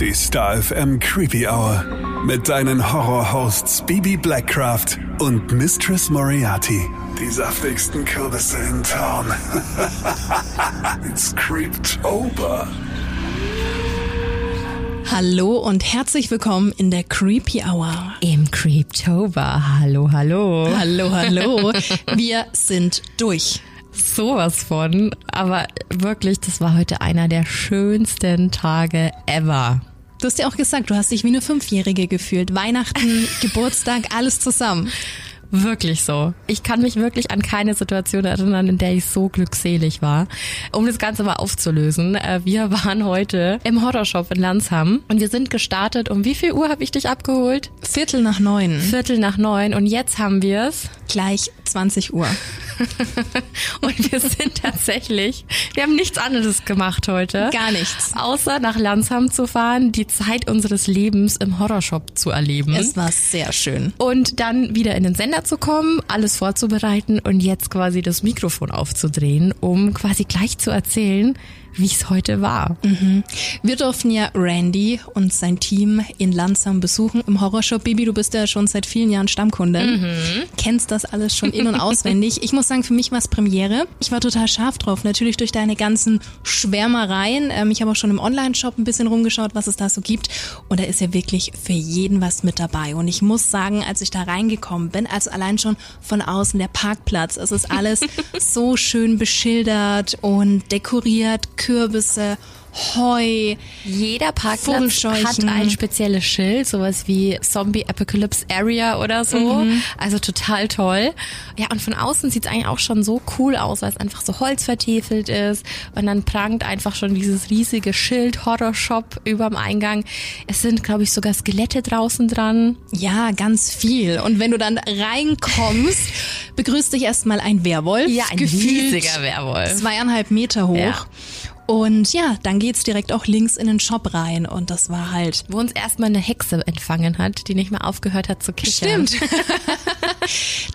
Die Star FM Creepy Hour. Mit deinen Horror-Hosts Bibi Blackcraft und Mistress Moriarty. Die saftigsten Kürbisse in Town. It's Creeptober. Hallo und herzlich willkommen in der Creepy Hour. Im Creeptober. Hallo, hallo. Hallo, hallo. Wir sind durch. Sowas von. Aber wirklich, das war heute einer der schönsten Tage ever. Du hast ja auch gesagt, du hast dich wie eine Fünfjährige gefühlt. Weihnachten, Geburtstag, alles zusammen. Wirklich so. Ich kann mich wirklich an keine Situation erinnern, in der ich so glückselig war. Um das Ganze mal aufzulösen, äh, wir waren heute im Horrorshop in Landsham und wir sind gestartet. Um wie viel Uhr habe ich dich abgeholt? Viertel nach neun. Viertel nach neun und jetzt haben wir es. Gleich 20 Uhr. und wir sind tatsächlich, wir haben nichts anderes gemacht heute. Gar nichts. Außer nach Landsham zu fahren, die Zeit unseres Lebens im Horrorshop zu erleben. Es war sehr schön. Und dann wieder in den Sender zu kommen, alles vorzubereiten und jetzt quasi das Mikrofon aufzudrehen, um quasi gleich zu erzählen, wie es heute war. Mhm. Wir durften ja Randy und sein Team in Lansam besuchen im Horrorshop. Baby, du bist ja schon seit vielen Jahren Stammkundin. Mhm. Kennst das alles schon in- und auswendig. Ich muss sagen, für mich war es Premiere. Ich war total scharf drauf. Natürlich durch deine ganzen Schwärmereien. Ähm, ich habe auch schon im Online-Shop ein bisschen rumgeschaut, was es da so gibt. Und da ist ja wirklich für jeden was mit dabei. Und ich muss sagen, als ich da reingekommen bin, also allein schon von außen der Parkplatz, es ist alles so schön beschildert und dekoriert Kürbisse, Heu. Jeder Parkplatz hat ein spezielles Schild, sowas wie Zombie Apocalypse Area oder so. Mhm. Also total toll. Ja, und von außen sieht es eigentlich auch schon so cool aus, weil es einfach so Holz vertiefelt ist. Und dann prangt einfach schon dieses riesige Schild Horror Shop überm Eingang. Es sind, glaube ich, sogar Skelette draußen dran. Ja, ganz viel. Und wenn du dann reinkommst, begrüßt dich erstmal ein Werwolf. Ja, ein riesiger Werwolf. Zweieinhalb Meter hoch. Ja. Und ja, dann geht's direkt auch links in den Shop rein und das war halt. Wo uns erstmal eine Hexe empfangen hat, die nicht mehr aufgehört hat zu kichern. Stimmt.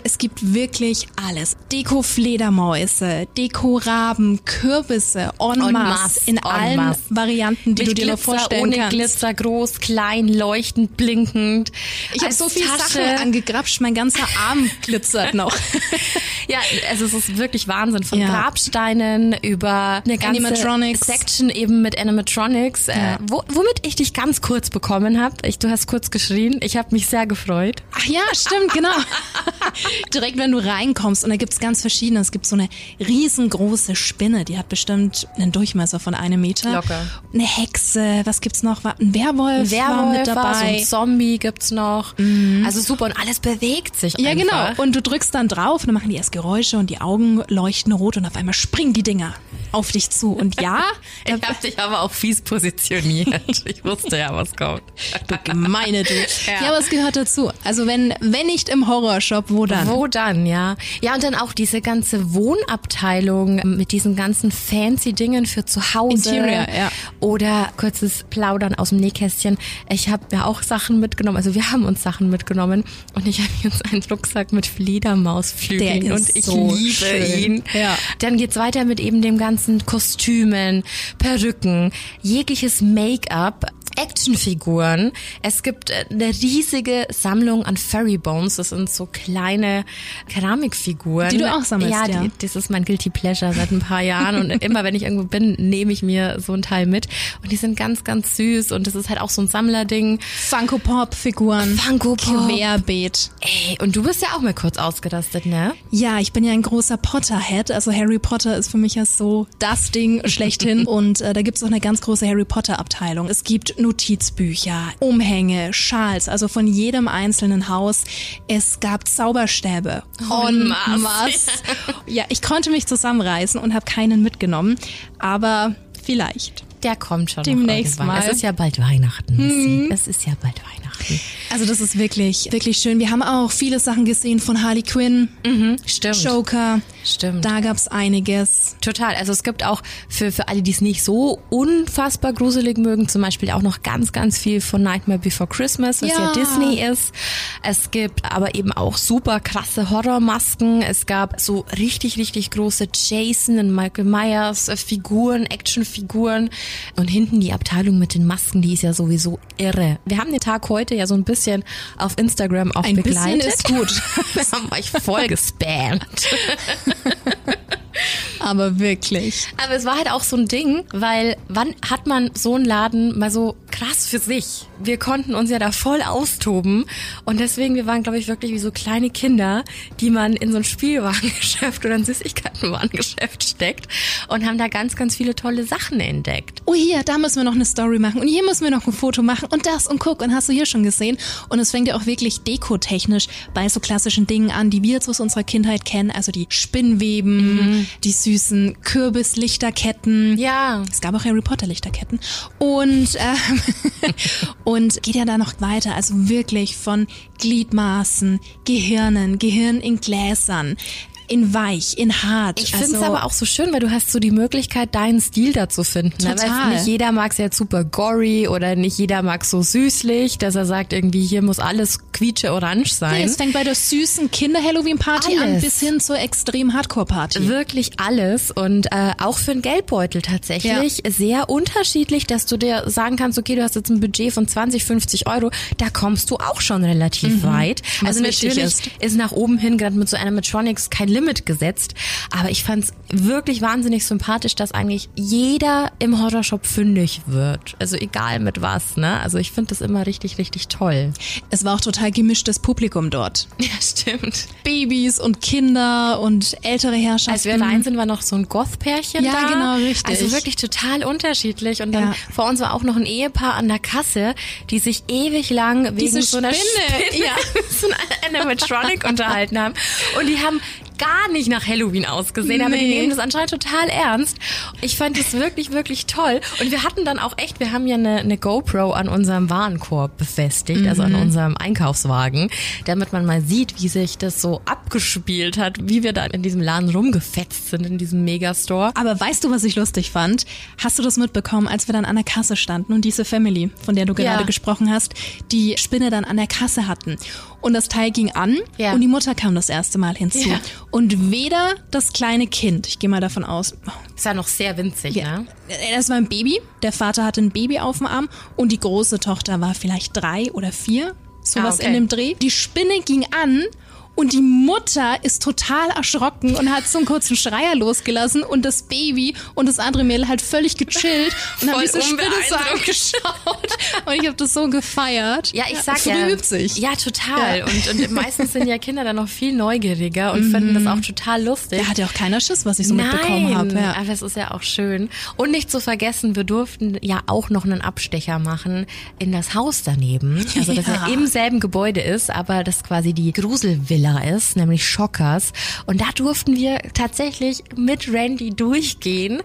es gibt wirklich alles. Deko-Fledermäuse, Deko-Raben, Kürbisse, en, en masse, in en allen masse. Varianten, die Mit du dir Glitzer, vorstellen ohne kannst. Glitzer, groß, klein, leuchtend, blinkend. Ich habe so viel Tasche. Sachen angegrapscht, mein ganzer Arm glitzert noch. ja, also es ist wirklich Wahnsinn. Von ja. Grabsteinen über eine ganze Animatronics. Section eben mit Animatronics, äh, ja. äh, wo, womit ich dich ganz kurz bekommen habe. Du hast kurz geschrien. Ich habe mich sehr gefreut. Ach ja, stimmt, genau. Direkt, wenn du reinkommst und da gibt's ganz verschiedene. Es gibt so eine riesengroße Spinne, die hat bestimmt einen Durchmesser von einem Meter. Locker. Eine Hexe, was gibt's noch? Ein Werwolf, Werwolf war mit dabei. War, so ein Zombie gibt's noch. Mhm. Also super und alles bewegt sich Ja, einfach. genau. Und du drückst dann drauf und dann machen die erst Geräusche und die Augen leuchten rot und auf einmal springen die Dinger auf dich zu. Und ja, ich habe dich aber auch fies positioniert. Ich wusste ja, was kommt. Du gemeine du. Ja. ja, aber es gehört dazu. Also wenn wenn nicht im Horrorshop, wo dann? Wo dann, ja. Ja, und dann auch diese ganze Wohnabteilung mit diesen ganzen fancy Dingen für zu Hause. Interior, ja. Oder kurzes Plaudern aus dem Nähkästchen. Ich habe ja auch Sachen mitgenommen. Also wir haben uns Sachen mitgenommen und ich habe jetzt einen Rucksack mit Fledermausflügeln und ich so liebe schön. ihn. Ja. Dann geht's weiter mit eben dem ganzen Kostümen, Perücken, jegliches Make-up, Actionfiguren. Es gibt äh, eine riesige Sammlung an Furry Bones. Das sind so kleine Keramikfiguren. Die du auch sammelst, ja. ja. Die, das ist mein Guilty Pleasure seit ein paar Jahren. Und immer, wenn ich irgendwo bin, nehme ich mir so ein Teil mit. Und die sind ganz, ganz süß. Und das ist halt auch so ein Sammlerding. Funko Pop Figuren. Funko Pop. Querbeet. Ey, und du bist ja auch mal kurz ausgerastet, ne? Ja, ich bin ja ein großer Potterhead. Also Harry Potter ist für mich ja so das Ding schlechthin. Und äh, da gibt's auch eine ganz große Harry Potter Abteilung. Es gibt Notizbücher, Umhänge, Schals, also von jedem einzelnen Haus. Es gab Zauberstäbe. Oh, en masse. masse. Ja, ich konnte mich zusammenreißen und habe keinen mitgenommen. Aber vielleicht. Der kommt schon. Demnächst mal. Es ist ja bald Weihnachten. Hm. Es ist ja bald Weihnachten. Also das ist wirklich, wirklich schön. Wir haben auch viele Sachen gesehen von Harley Quinn, Mhm, stimmt. Joker. Stimmt. Da gab's einiges. Total. Also es gibt auch für, für alle, die es nicht so unfassbar gruselig mögen, zum Beispiel auch noch ganz, ganz viel von Nightmare Before Christmas, was ja, ja Disney ist. Es gibt aber eben auch super krasse Horrormasken. Es gab so richtig, richtig große Jason und Michael Myers äh, Figuren, Actionfiguren. Und hinten die Abteilung mit den Masken, die ist ja sowieso irre. Wir haben den Tag heute ja so ein bisschen auf Instagram auch ein begleitet. Bisschen ist gut. Wir haben euch voll gespammt. Aber wirklich. Aber es war halt auch so ein Ding, weil wann hat man so einen Laden mal so krass für sich? Wir konnten uns ja da voll austoben und deswegen, wir waren, glaube ich, wirklich wie so kleine Kinder, die man in so ein Spielwarengeschäft oder ein Süßigkeitenwarengeschäft steckt und haben da ganz, ganz viele tolle Sachen entdeckt. Oh hier, da müssen wir noch eine Story machen und hier müssen wir noch ein Foto machen und das und guck und hast du hier schon gesehen und es fängt ja auch wirklich dekotechnisch bei so klassischen Dingen an, die wir jetzt aus unserer Kindheit kennen, also die Spinnweben, mhm. die süßen Kürbislichterketten. Ja. Es gab auch Harry Potter Lichterketten. Und, äh, und geht ja da noch weiter. Also wirklich von Gliedmaßen, Gehirnen, Gehirn in Gläsern, in weich, in hart. Ich finde es also, aber auch so schön, weil du hast so die Möglichkeit, deinen Stil da zu finden. Ne? Total. Ne? Nicht jeder mag es jetzt super gory oder nicht jeder mag so süßlich, dass er sagt irgendwie, hier muss alles quietsche orange sein. Nee, es fängt bei der süßen Kinder-Halloween-Party an bis hin zur extrem Hardcore-Party. Wirklich alles und äh, auch für einen Geldbeutel tatsächlich ja. sehr unterschiedlich, dass du dir sagen kannst, okay, du hast jetzt ein Budget von 20, 50 Euro, da kommst du auch schon relativ mhm. weit. Also natürlich ist. ist nach oben hin, gerade mit so Animatronics, kein Limit gesetzt. Aber ich fand es wirklich wahnsinnig sympathisch, dass eigentlich jeder im Horrorshop fündig wird. Also egal mit was, ne? Also ich finde das immer richtig, richtig toll. Es war auch total gemischtes Publikum dort. Ja, stimmt. Babys und Kinder und ältere Herrschaften. Als wir rein sind, war noch so ein Goth-Pärchen ja, da. Ja, genau, richtig. Also wirklich total unterschiedlich. Und dann ja. vor uns war auch noch ein Ehepaar an der Kasse, die sich ewig lang wegen Diese so einer Spinne, Spinne, ja. so einer Animatronic unterhalten haben. Und die haben gar nicht nach Halloween ausgesehen, nee. aber die nehmen das anscheinend total ernst. Ich fand es wirklich, wirklich toll. Und wir hatten dann auch echt, wir haben ja eine, eine GoPro an unserem Warenkorb befestigt, mhm. also an mhm. unserem Einkaufswagen, damit man mal sieht, wie sich das so abgespielt hat, wie wir da in diesem Laden rumgefetzt sind, in diesem Megastore. Aber weißt du, was ich lustig fand? Hast du das mitbekommen, als wir dann an der Kasse standen und diese Family, von der du gerade ja. gesprochen hast, die Spinne dann an der Kasse hatten? Und das Teil ging an ja. und die Mutter kam das erste Mal hinzu. Ja. Und weder das kleine Kind, ich gehe mal davon aus. Ist ja noch sehr winzig, ja. ne? Das war ein Baby. Der Vater hatte ein Baby auf dem Arm und die große Tochter war vielleicht drei oder vier. Sowas ah, okay. in dem Dreh. Die Spinne ging an und die Mutter ist total erschrocken und hat so einen kurzen Schreier losgelassen und das Baby und das andere Mädel halt völlig gechillt und haben diese Spinne so angeschaut. Und ich habe das so gefeiert. Ja, ich sag ja. Übt sich. Ja, total. Ja. Und, und meistens sind ja Kinder dann noch viel neugieriger und mhm. finden das auch total lustig. Da hat ja auch keiner Schiss, was ich so Nein, mitbekommen habe. Ja. aber es ist ja auch schön. Und nicht zu vergessen, wir durften ja auch noch einen Abstecher machen in das Haus daneben. Also das ja, ja im selben Gebäude ist, aber das quasi die Gruselvilla Villa ist, nämlich Schockers. Und da durften wir tatsächlich mit Randy durchgehen.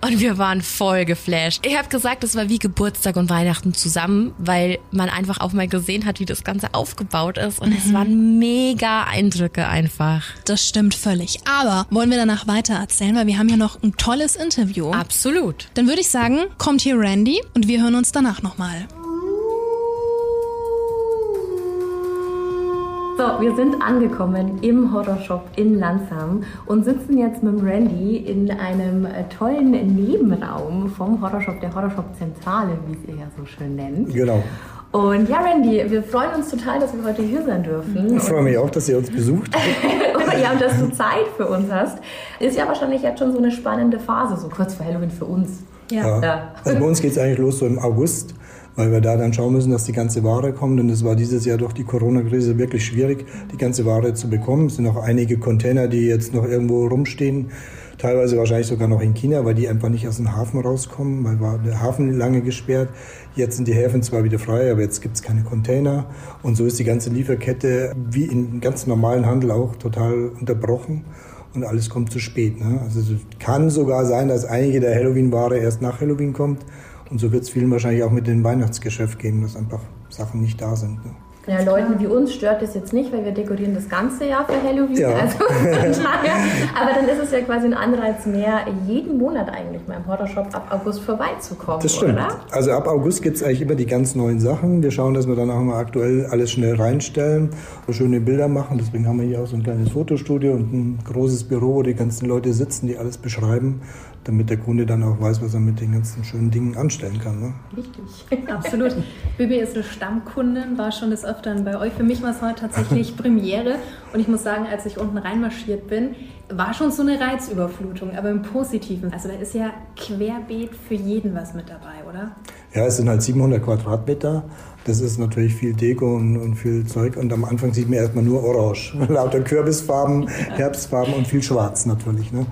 Und wir waren voll geflasht. Ich habe gesagt, es war wie Geburtstag und Weihnachten zusammen, weil man einfach auch mal gesehen hat, wie das Ganze aufgebaut ist. Und mhm. es waren mega Eindrücke einfach. Das stimmt völlig. Aber wollen wir danach weiter erzählen, weil wir haben ja noch ein tolles Interview. Absolut. Dann würde ich sagen, kommt hier Randy und wir hören uns danach nochmal. So, wir sind angekommen im Horrorshop in Lansam und sitzen jetzt mit Randy in einem äh, tollen Nebenraum vom Horrorshop, der Horrorshop Zentrale, wie es ihr ja so schön nennt. Genau. Und ja, Randy, wir freuen uns total, dass wir heute hier sein dürfen. Ich freue mich auch, dass ihr uns besucht. ja, und dass du Zeit für uns hast. Ist ja wahrscheinlich jetzt schon so eine spannende Phase, so kurz vor Halloween für uns. Ja. ja. Also bei uns geht es eigentlich los so im August weil wir da dann schauen müssen, dass die ganze Ware kommt. Und es war dieses Jahr durch die Corona-Krise wirklich schwierig, die ganze Ware zu bekommen. Es sind noch einige Container, die jetzt noch irgendwo rumstehen, teilweise wahrscheinlich sogar noch in China, weil die einfach nicht aus dem Hafen rauskommen, weil war der Hafen lange gesperrt. Jetzt sind die Häfen zwar wieder frei, aber jetzt gibt es keine Container. Und so ist die ganze Lieferkette wie im ganz normalen Handel auch total unterbrochen und alles kommt zu spät. Ne? Also es kann sogar sein, dass einige der Halloween-Ware erst nach Halloween kommt und so wird es vielen wahrscheinlich auch mit dem Weihnachtsgeschäft gehen, dass einfach Sachen nicht da sind. Ne? Ja, Leuten wie uns stört das jetzt nicht, weil wir dekorieren das ganze Jahr für Halloween. Ja. Also, aber dann ist es ja quasi ein Anreiz mehr, jeden Monat eigentlich mal im Horrorshop ab August vorbeizukommen. Das stimmt. Oder? Also ab August gibt es eigentlich immer die ganz neuen Sachen. Wir schauen, dass wir dann auch mal aktuell alles schnell reinstellen und schöne Bilder machen. Deswegen haben wir hier auch so ein kleines Fotostudio und ein großes Büro, wo die ganzen Leute sitzen, die alles beschreiben damit der Kunde dann auch weiß, was er mit den ganzen schönen Dingen anstellen kann. Ne? Richtig, absolut. Bibi ist eine Stammkundin, war schon des Öfteren bei euch. Für mich war es heute tatsächlich Premiere und ich muss sagen, als ich unten reinmarschiert bin, war schon so eine Reizüberflutung, aber im Positiven. Also da ist ja querbeet für jeden was mit dabei, oder? Ja, es sind halt 700 Quadratmeter. Das ist natürlich viel Deko und, und viel Zeug. Und am Anfang sieht man erstmal nur Orange. Lauter Kürbisfarben, Herbstfarben und viel Schwarz natürlich. Ne?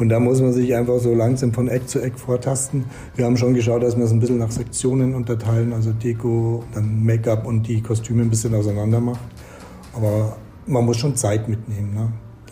Und da muss man sich einfach so langsam von Eck zu Eck vortasten. Wir haben schon geschaut, dass wir es ein bisschen nach Sektionen unterteilen, also Deko, dann Make-up und die Kostüme ein bisschen auseinander machen. Aber man muss schon Zeit mitnehmen. Ne?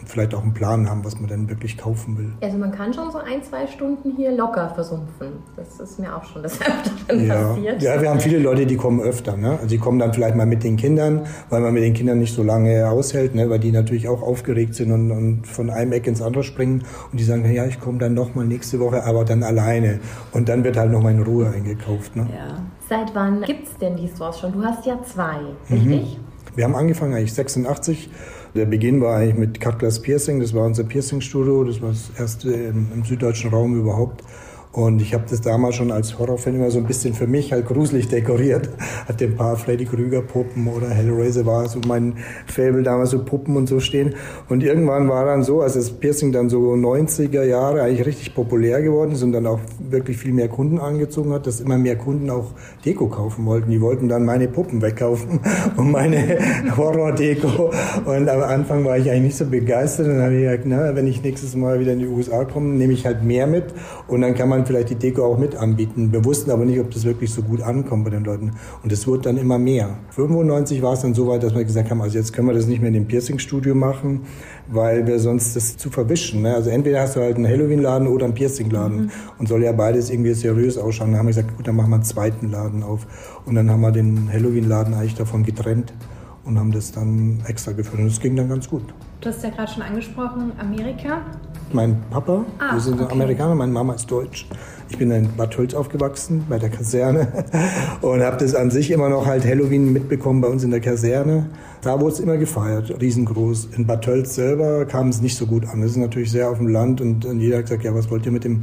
Vielleicht auch einen Plan haben, was man denn wirklich kaufen will. Also man kann schon so ein, zwei Stunden hier locker versumpfen. Das ist mir auch schon das Öfteren ja. passiert. Ja, wir haben viele Leute, die kommen öfter. Ne? Also die kommen dann vielleicht mal mit den Kindern, weil man mit den Kindern nicht so lange aushält, ne? weil die natürlich auch aufgeregt sind und, und von einem Eck ins andere springen und die sagen, ja, ich komme dann nochmal nächste Woche, aber dann alleine. Und dann wird halt nochmal in Ruhe eingekauft. Ne? Ja. Seit wann gibt es denn die Stores schon? Du hast ja zwei, richtig? Mhm. Wir haben angefangen eigentlich 86 der Beginn war eigentlich mit Cut Glass Piercing, das war unser Piercing-Studio, das war das erste im, im süddeutschen Raum überhaupt. Und ich habe das damals schon als Horrorfan immer so ein bisschen für mich halt gruselig dekoriert. Hatte ein paar Freddy Krüger Puppen oder Hellraiser war so mein Fable damals so Puppen und so stehen. Und irgendwann war dann so, als das Piercing dann so 90er Jahre eigentlich richtig populär geworden ist und dann auch wirklich viel mehr Kunden angezogen hat, dass immer mehr Kunden auch Deko kaufen wollten. Die wollten dann meine Puppen wegkaufen und meine Horror-Deko. Und am Anfang war ich eigentlich nicht so begeistert. Und dann habe ich gesagt, na, wenn ich nächstes Mal wieder in die USA komme, nehme ich halt mehr mit und dann kann man vielleicht die Deko auch mit anbieten. Wir wussten aber nicht, ob das wirklich so gut ankommt bei den Leuten. Und es wurde dann immer mehr. 95 war es dann so weit, dass wir gesagt haben, also jetzt können wir das nicht mehr in dem Piercing-Studio machen, weil wir sonst das zu verwischen. Ne? Also entweder hast du halt einen Halloween-Laden oder einen Piercing-Laden mhm. und soll ja beides irgendwie seriös ausschauen. Dann haben wir gesagt, gut, dann machen wir einen zweiten Laden auf. Und dann haben wir den Halloween-Laden eigentlich davon getrennt und haben das dann extra geführt. Und es ging dann ganz gut. Du hast ja gerade schon angesprochen, Amerika. Mein Papa, ah, wir sind okay. Amerikaner, meine Mama ist deutsch. Ich bin in Bad Hölz aufgewachsen, bei der Kaserne. Und habe das an sich immer noch halt Halloween mitbekommen bei uns in der Kaserne. Da wurde es immer gefeiert, riesengroß. In Bad Tölz selber kam es nicht so gut an. Das ist natürlich sehr auf dem Land und, und jeder hat gesagt, ja, was wollt ihr mit dem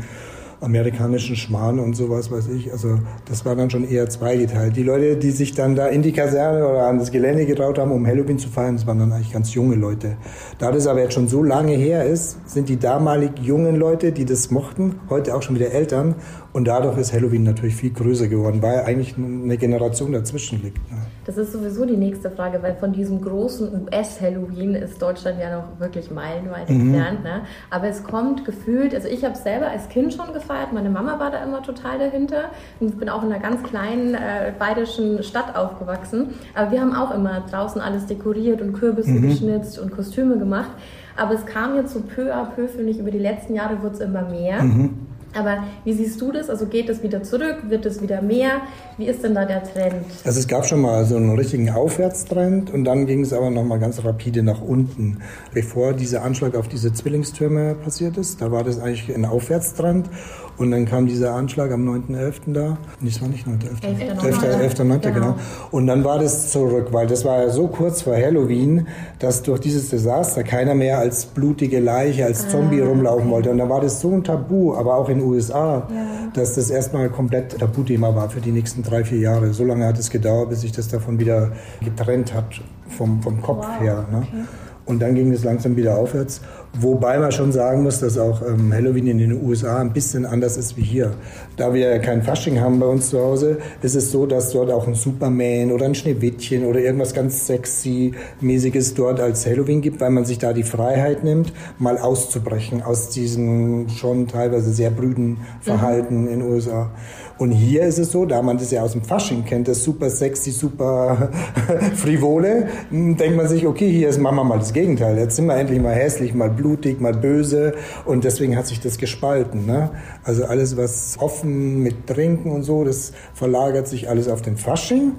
amerikanischen Schmarrn und sowas, weiß ich. Also das war dann schon eher zweigeteilt. Die Leute, die sich dann da in die Kaserne oder an das Gelände getraut haben, um Halloween zu feiern, das waren dann eigentlich ganz junge Leute. Da das aber jetzt schon so lange her ist, sind die damalig jungen Leute, die das mochten, heute auch schon wieder Eltern und dadurch ist Halloween natürlich viel größer geworden, weil eigentlich eine Generation dazwischen liegt. Ne? Das ist sowieso die nächste Frage, weil von diesem großen US-Halloween ist Deutschland ja noch wirklich meilenweit mhm. entfernt. Ne? Aber es kommt gefühlt, also ich habe es selber als Kind schon gefeiert, meine Mama war da immer total dahinter. Und ich bin auch in einer ganz kleinen äh, bayerischen Stadt aufgewachsen. Aber wir haben auch immer draußen alles dekoriert und Kürbisse mhm. geschnitzt und Kostüme gemacht. Aber es kam jetzt so peu à peu, finde ich, über die letzten Jahre wird es immer mehr. Mhm. Aber wie siehst du das? Also geht es wieder zurück? Wird es wieder mehr? Wie ist denn da der Trend? Also es gab schon mal so einen richtigen Aufwärtstrend und dann ging es aber noch mal ganz rapide nach unten. Bevor dieser Anschlag auf diese Zwillingstürme passiert ist, da war das eigentlich ein Aufwärtstrend und dann kam dieser Anschlag am 9.11. da. Nee, es war nicht 9.11. 11.9. 11. Genau. genau. Und dann war das zurück, weil das war ja so kurz vor Halloween, dass durch dieses Desaster keiner mehr als blutige Leiche, als Zombie ah, rumlaufen okay. wollte. Und da war das so ein Tabu, aber auch in den USA, ja. dass das erstmal komplett Tabuthema war für die nächsten drei, vier Jahre. So lange hat es gedauert, bis sich das davon wieder getrennt hat, vom, vom Kopf wow. her. Ne? Okay. Und dann ging es langsam wieder aufwärts. Wobei man schon sagen muss, dass auch ähm, Halloween in den USA ein bisschen anders ist wie hier. Da wir kein Fasching haben bei uns zu Hause, ist es so, dass dort auch ein Superman oder ein Schneewittchen oder irgendwas ganz sexy mäßiges dort als Halloween gibt, weil man sich da die Freiheit nimmt, mal auszubrechen aus diesem schon teilweise sehr brüden Verhalten mhm. in den USA. Und hier ist es so, da man das ja aus dem Fasching kennt, das super sexy, super frivole, denkt man sich, okay, hier ist Mama mal das Gegenteil. Jetzt sind wir endlich mal hässlich, mal blutig, mal böse und deswegen hat sich das gespalten. Ne? Also alles, was offen mit Trinken und so, das verlagert sich alles auf den Fasching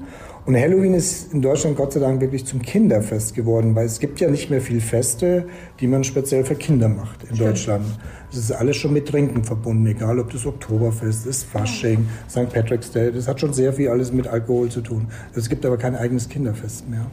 Und Halloween ist in Deutschland Gott sei Dank wirklich zum Kinderfest geworden, weil es gibt ja nicht mehr viel Feste, die man speziell für Kinder macht in. Deutschland. Es ist alles schon mit Trinken verbunden, egal ob das Oktoberfest ist, Fasching, St. Patrick's Day. Das hat schon sehr viel alles mit Alkohol zu tun. Es gibt aber kein eigenes Kinderfest mehr.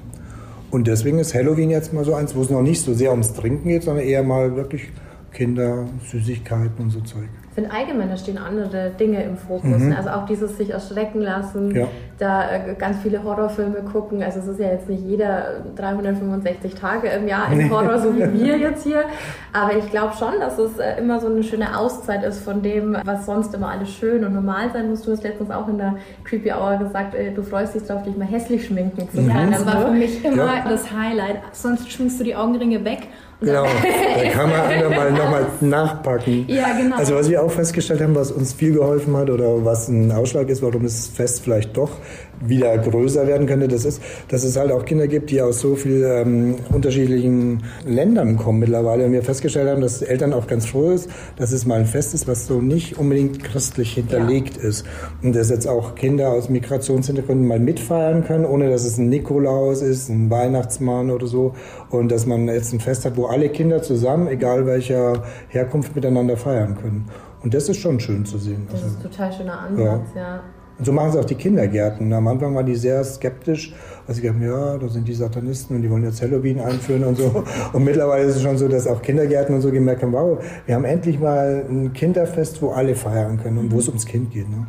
Und deswegen ist Halloween jetzt mal so eins, wo es noch nicht so sehr ums Trinken geht, sondern eher mal wirklich Kinder, Süßigkeiten und so Zeug finde allgemein, da stehen andere Dinge im Fokus. Mhm. Ne? Also auch dieses sich erschrecken lassen, ja. da äh, ganz viele Horrorfilme gucken. Also es ist ja jetzt nicht jeder 365 Tage im Jahr im Horror, so wie wir jetzt hier. Aber ich glaube schon, dass es äh, immer so eine schöne Auszeit ist von dem, was sonst immer alles schön und normal sein muss. Du hast letztens auch in der Creepy Hour gesagt, äh, du freust dich drauf, dich mal hässlich schminken zu können. Ja, das war für mich immer ja. das Highlight. Sonst schminkst du die Augenringe weg Genau, da kann man einmal nochmal nachpacken. Ja, genau. Also was wir auch festgestellt haben, was uns viel geholfen hat oder was ein Ausschlag ist, warum das Fest vielleicht doch wieder größer werden könnte, das ist, dass es halt auch Kinder gibt, die aus so vielen ähm, unterschiedlichen Ländern kommen mittlerweile. Und wir festgestellt haben, dass Eltern auch ganz froh ist, dass es mal ein Fest ist, was so nicht unbedingt christlich hinterlegt ja. ist. Und dass jetzt auch Kinder aus Migrationshintergründen mal mitfeiern können, ohne dass es ein Nikolaus ist, ein Weihnachtsmann oder so. Und dass man jetzt ein Fest hat, wo alle Kinder zusammen, egal welcher Herkunft, miteinander feiern können. Und das ist schon schön zu sehen. Das also, ist ein total schöner Ansatz, ja. ja. Und so machen es auch die Kindergärten. Am Anfang waren die sehr skeptisch, weil sie gesagt haben, ja, da sind die Satanisten und die wollen jetzt Halloween einführen und so. Und mittlerweile ist es schon so, dass auch Kindergärten und so gemerkt haben, wow, wir haben endlich mal ein Kinderfest, wo alle feiern können und wo es ums Kind geht. Ne?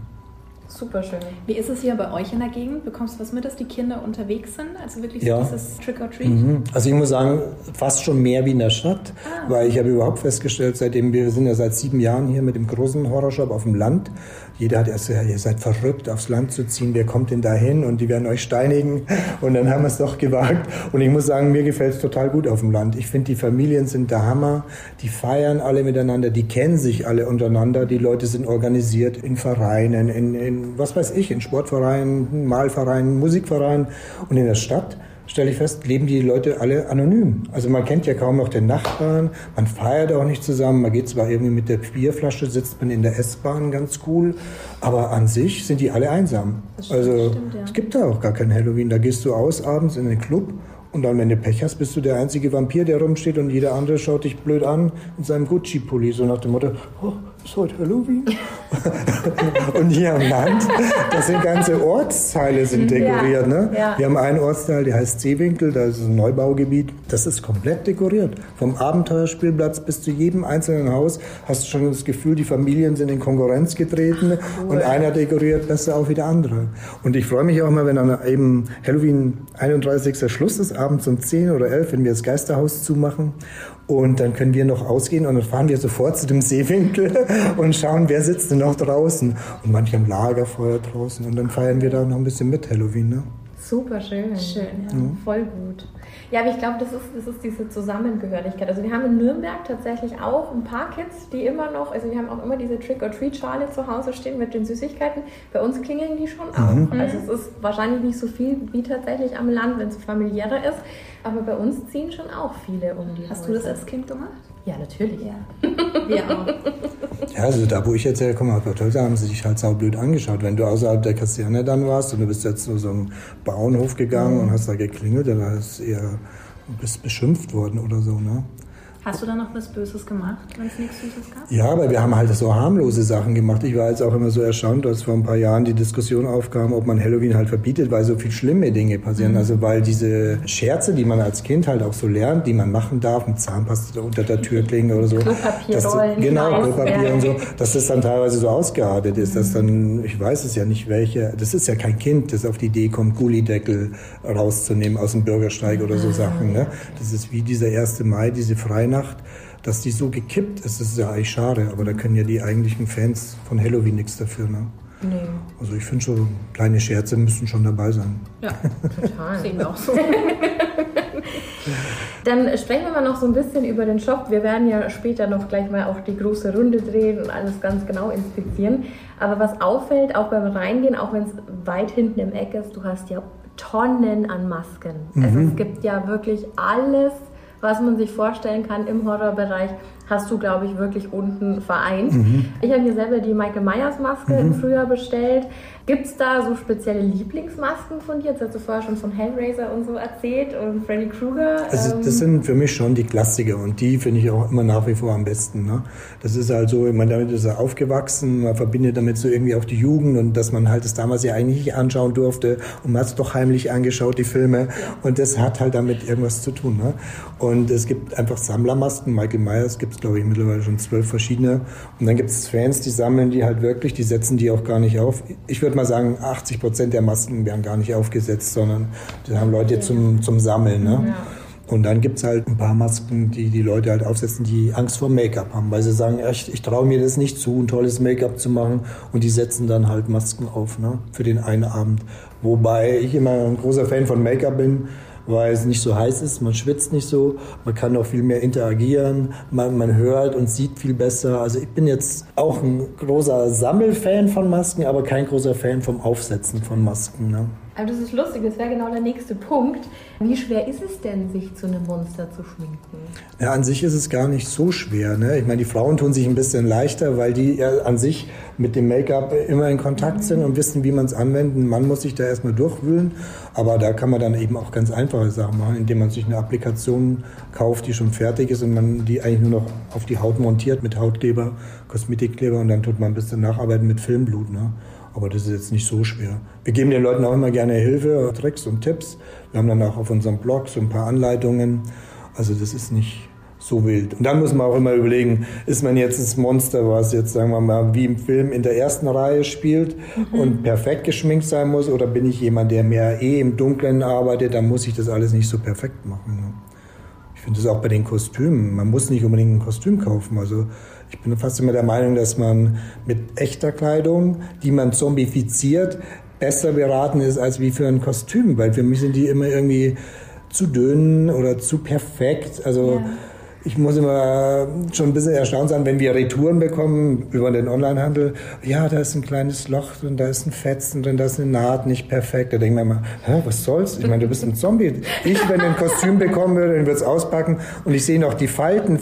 Super schön. Wie ist es hier bei euch in der Gegend? Bekommst du was mit, dass die Kinder unterwegs sind? Also wirklich ja. so dieses Trick or Treat? Mhm. Also ich muss sagen, fast schon mehr wie in der Stadt, ah. weil ich habe überhaupt festgestellt, seitdem wir sind ja seit sieben Jahren hier mit dem großen Horrorshop auf dem Land jeder hat erst gesagt, ihr seid verrückt, aufs Land zu ziehen, wer kommt denn da hin und die werden euch steinigen. Und dann haben wir es doch gewagt. Und ich muss sagen, mir gefällt es total gut auf dem Land. Ich finde, die Familien sind der Hammer, die feiern alle miteinander, die kennen sich alle untereinander, die Leute sind organisiert in Vereinen, in, in was weiß ich, in Sportvereinen, Malvereinen, Musikvereinen und in der Stadt stelle ich fest, leben die Leute alle anonym. Also man kennt ja kaum noch den Nachbarn, man feiert auch nicht zusammen, man geht zwar irgendwie mit der Bierflasche, sitzt man in der S-Bahn ganz cool, aber an sich sind die alle einsam. Stimmt, also stimmt, ja. es gibt da auch gar kein Halloween. Da gehst du aus abends in den Club und dann, wenn du Pech hast, bist du der einzige Vampir, der rumsteht und jeder andere schaut dich blöd an in seinem Gucci-Pulli, so nach dem Motto, oh, heute Halloween? und hier am Land, das sind ganze Ortsteile sind dekoriert. Ne? Ja. Wir haben einen Ortsteil, der heißt Seewinkel, das ist ein Neubaugebiet. Das ist komplett dekoriert. Vom Abenteuerspielplatz bis zu jedem einzelnen Haus hast du schon das Gefühl, die Familien sind in Konkurrenz getreten Ach, cool. und einer dekoriert besser auch wie der andere. Und ich freue mich auch mal, wenn dann eben Halloween 31. Schluss ist, abends um 10 oder 11, wenn wir das Geisterhaus zumachen und dann können wir noch ausgehen und dann fahren wir sofort zu dem Seewinkel und schauen, wer sitzt denn noch draußen. Und manche haben Lagerfeuer draußen und dann feiern wir da noch ein bisschen mit Halloween. Ne? Super schön. Schön, ja. Mhm. Voll gut. Ja, aber ich glaube, das ist, das ist diese Zusammengehörigkeit. Also wir haben in Nürnberg tatsächlich auch ein paar Kids, die immer noch, also wir haben auch immer diese Trick-or-Treat-Schale zu Hause stehen mit den Süßigkeiten. Bei uns klingeln die schon auch. Mhm. Also es ist wahrscheinlich nicht so viel wie tatsächlich am Land, wenn es familiärer ist. Aber bei uns ziehen schon auch viele um die Hast Häuser. du das als Kind gemacht? Ja, natürlich. Ja. Wir auch. Ja, also da, wo ich jetzt herkomme, haben sie sich halt saublöd angeschaut. Wenn du außerhalb der Kaserne dann warst und du bist jetzt zu so einem Bauernhof gegangen mhm. und hast da geklingelt, dann hast du eher bist beschimpft worden oder so, ne? Hast du da noch was Böses gemacht, wenn es nichts Süßes gab? Ja, aber wir haben halt so harmlose Sachen gemacht. Ich war jetzt auch immer so erstaunt, dass vor ein paar Jahren die Diskussion aufkam, ob man Halloween halt verbietet, weil so viel schlimme Dinge passieren. Mhm. Also weil diese Scherze, die man als Kind halt auch so lernt, die man machen darf, mit Zahnpasta unter der Tür klingen oder so. Klopapierrollen. Genau, Klopapier und so. Dass das dann teilweise so ausgeartet ist, dass dann, ich weiß es ja nicht welche, das ist ja kein Kind, das auf die Idee kommt, Gullideckel rauszunehmen aus dem Bürgersteig oder so ah. Sachen. Ne? Das ist wie dieser 1. Mai, diese Freien Weihnacht, dass die so gekippt ist, ist ja eigentlich schade, aber da können ja die eigentlichen Fans von Halloween nichts dafür. Ne? Nee. Also ich finde schon, kleine Scherze müssen schon dabei sein. Ja, total. Sehen wir auch so. Dann sprechen wir mal noch so ein bisschen über den Shop. Wir werden ja später noch gleich mal auch die große Runde drehen und alles ganz genau inspizieren. Aber was auffällt, auch beim Reingehen, auch wenn es weit hinten im Eck ist, du hast ja Tonnen an Masken. Mhm. Also es gibt ja wirklich alles was man sich vorstellen kann im Horrorbereich. Hast du, glaube ich, wirklich unten vereint. Mhm. Ich habe hier selber die Michael Myers Maske mhm. im Frühjahr bestellt. Gibt es da so spezielle Lieblingsmasken von dir? Jetzt hast du vorher schon von Hellraiser und so erzählt und Freddy Krueger. Also das sind für mich schon die Klassiker und die finde ich auch immer nach wie vor am besten. Ne? Das ist also, ich meine, damit ist er aufgewachsen, man verbindet damit so irgendwie auch die Jugend und dass man halt das damals ja eigentlich nicht anschauen durfte und man hat es doch heimlich angeschaut, die Filme. Und das hat halt damit irgendwas zu tun. Ne? Und es gibt einfach Sammlermasken. Michael Myers gibt es, glaube ich, mittlerweile schon zwölf verschiedene. Und dann gibt es Fans, die sammeln die halt wirklich, die setzen die auch gar nicht auf. Ich würde mal sagen, 80 Prozent der Masken werden gar nicht aufgesetzt, sondern die haben Leute zum, zum Sammeln. Ne? Ja. Und dann gibt es halt ein paar Masken, die die Leute halt aufsetzen, die Angst vor Make-up haben, weil sie sagen, echt, ich traue mir das nicht zu, ein tolles Make-up zu machen. Und die setzen dann halt Masken auf ne, für den einen Abend. Wobei ich immer ein großer Fan von Make-up bin, weil es nicht so heiß ist, man schwitzt nicht so, man kann auch viel mehr interagieren, man, man hört und sieht viel besser. Also ich bin jetzt auch ein großer Sammelfan von Masken, aber kein großer Fan vom Aufsetzen von Masken. Ne? Aber das ist lustig, das wäre genau der nächste Punkt. Wie schwer ist es denn, sich zu einem Monster zu schminken? Ja, an sich ist es gar nicht so schwer. Ne? Ich meine, die Frauen tun sich ein bisschen leichter, weil die ja an sich mit dem Make-up immer in Kontakt sind und wissen, wie man es anwenden. Man muss sich da erstmal durchwühlen. Aber da kann man dann eben auch ganz einfache Sachen machen, indem man sich eine Applikation kauft, die schon fertig ist und man die eigentlich nur noch auf die Haut montiert mit Hautkleber, Kosmetikkleber und dann tut man ein bisschen nacharbeiten mit Filmblut. Ne? Aber das ist jetzt nicht so schwer. Wir geben den Leuten auch immer gerne Hilfe, Tricks und Tipps. Wir haben dann auch auf unserem Blog so ein paar Anleitungen. Also das ist nicht so wild. Und dann muss man auch immer überlegen, ist man jetzt das Monster, was jetzt, sagen wir mal, wie im Film in der ersten Reihe spielt mhm. und perfekt geschminkt sein muss, oder bin ich jemand, der mehr eh im Dunkeln arbeitet, dann muss ich das alles nicht so perfekt machen. Ich finde das auch bei den Kostümen. Man muss nicht unbedingt ein Kostüm kaufen. Also ich bin fast immer der Meinung, dass man mit echter Kleidung, die man zombifiziert, besser beraten ist als wie für ein Kostüm, weil für mich sind die immer irgendwie zu dünn oder zu perfekt. Also ja. ich muss immer schon ein bisschen erstaunt sein, wenn wir Retouren bekommen über den Onlinehandel. Ja, da ist ein kleines Loch drin, da ist ein Fetzen drin, da ist eine Naht nicht perfekt. Da denken wir immer, Hä, was soll's? Ich meine, du bist ein Zombie. Ich, wenn ein Kostüm bekommen würde, dann würde es auspacken und ich sehe noch die Falten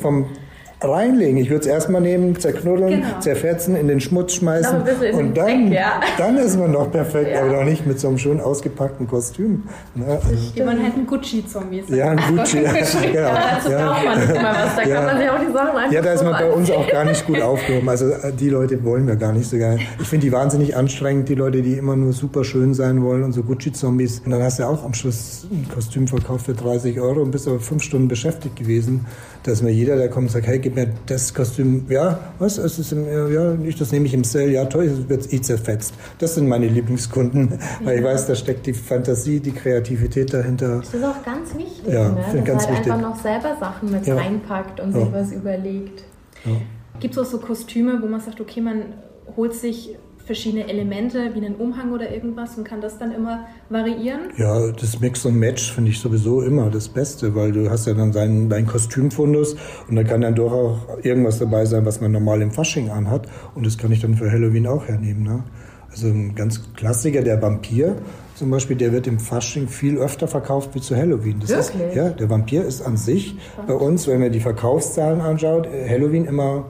reinlegen. Ich würde es erstmal nehmen, zerknuddeln, genau. zerfetzen, in den Schmutz schmeißen und dann, Dreck, ja. dann ist man noch perfekt, ja. aber doch nicht mit so einem schön ausgepackten Kostüm. Ne? Also, man halt ein Gucci-Zombie. Ja, ein Gucci. ja, genau. Dazu ja. braucht man nicht immer was. Da kann man sich auch die Sachen einfach Ja, da ist man bei uns auch gar nicht gut aufgehoben. Also äh, die Leute wollen wir gar nicht so gerne. Ich finde die wahnsinnig anstrengend, die Leute, die immer nur super schön sein wollen und so Gucci-Zombies. Und dann hast du auch am Schluss ein Kostüm verkauft für 30 Euro und bist aber fünf Stunden beschäftigt gewesen. Da ist mir jeder, der kommt und sagt, hey, gib mir das Kostüm. Ja, was? Es ist im, ja, ich, das nehme ich im Sale. Ja, toll, es wird eh zerfetzt. Das sind meine Lieblingskunden, weil ich weiß, da steckt die Fantasie, die Kreativität dahinter. Das ist auch ganz wichtig, ja, ne? dass ganz halt wichtig. einfach noch selber Sachen mit ja. reinpackt und ja. sich was überlegt. Ja. Gibt es auch so Kostüme, wo man sagt, okay, man holt sich verschiedene Elemente wie einen Umhang oder irgendwas und kann das dann immer variieren? Ja, das Mix und Match finde ich sowieso immer das Beste, weil du hast ja dann deinen, deinen Kostümfundus und da kann dann doch auch irgendwas dabei sein, was man normal im Fasching anhat und das kann ich dann für Halloween auch hernehmen. Ne? Also ein ganz Klassiker, der Vampir zum Beispiel, der wird im Fasching viel öfter verkauft wie zu Halloween. Das Wirklich? Ist, ja, der Vampir ist an sich bei uns, wenn man die Verkaufszahlen anschaut, Halloween immer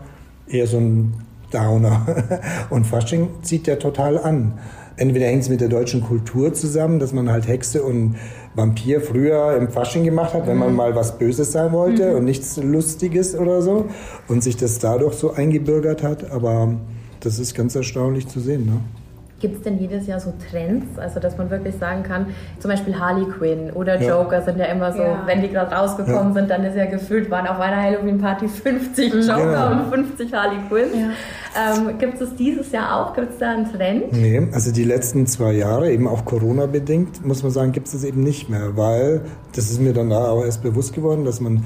eher so ein Downer. Und Fasching zieht ja total an. Entweder hängt es mit der deutschen Kultur zusammen, dass man halt Hexe und Vampir früher im Fasching gemacht hat, wenn man mhm. mal was Böses sein wollte mhm. und nichts Lustiges oder so und sich das dadurch so eingebürgert hat. Aber das ist ganz erstaunlich zu sehen. Ne? Gibt es denn jedes Jahr so Trends? Also, dass man wirklich sagen kann, zum Beispiel Harley Quinn oder Joker ja. sind ja immer so, ja. wenn die gerade rausgekommen ja. sind, dann ist ja gefühlt, waren auf einer Halloween-Party 50 Joker und 50 Harley Quinn. Ähm, Gibt es dieses Jahr auch? Gibt es da einen Trend? Nee, also die letzten zwei Jahre, eben auch Corona-bedingt, muss man sagen, gibt es das eben nicht mehr, weil das ist mir dann auch erst bewusst geworden, dass man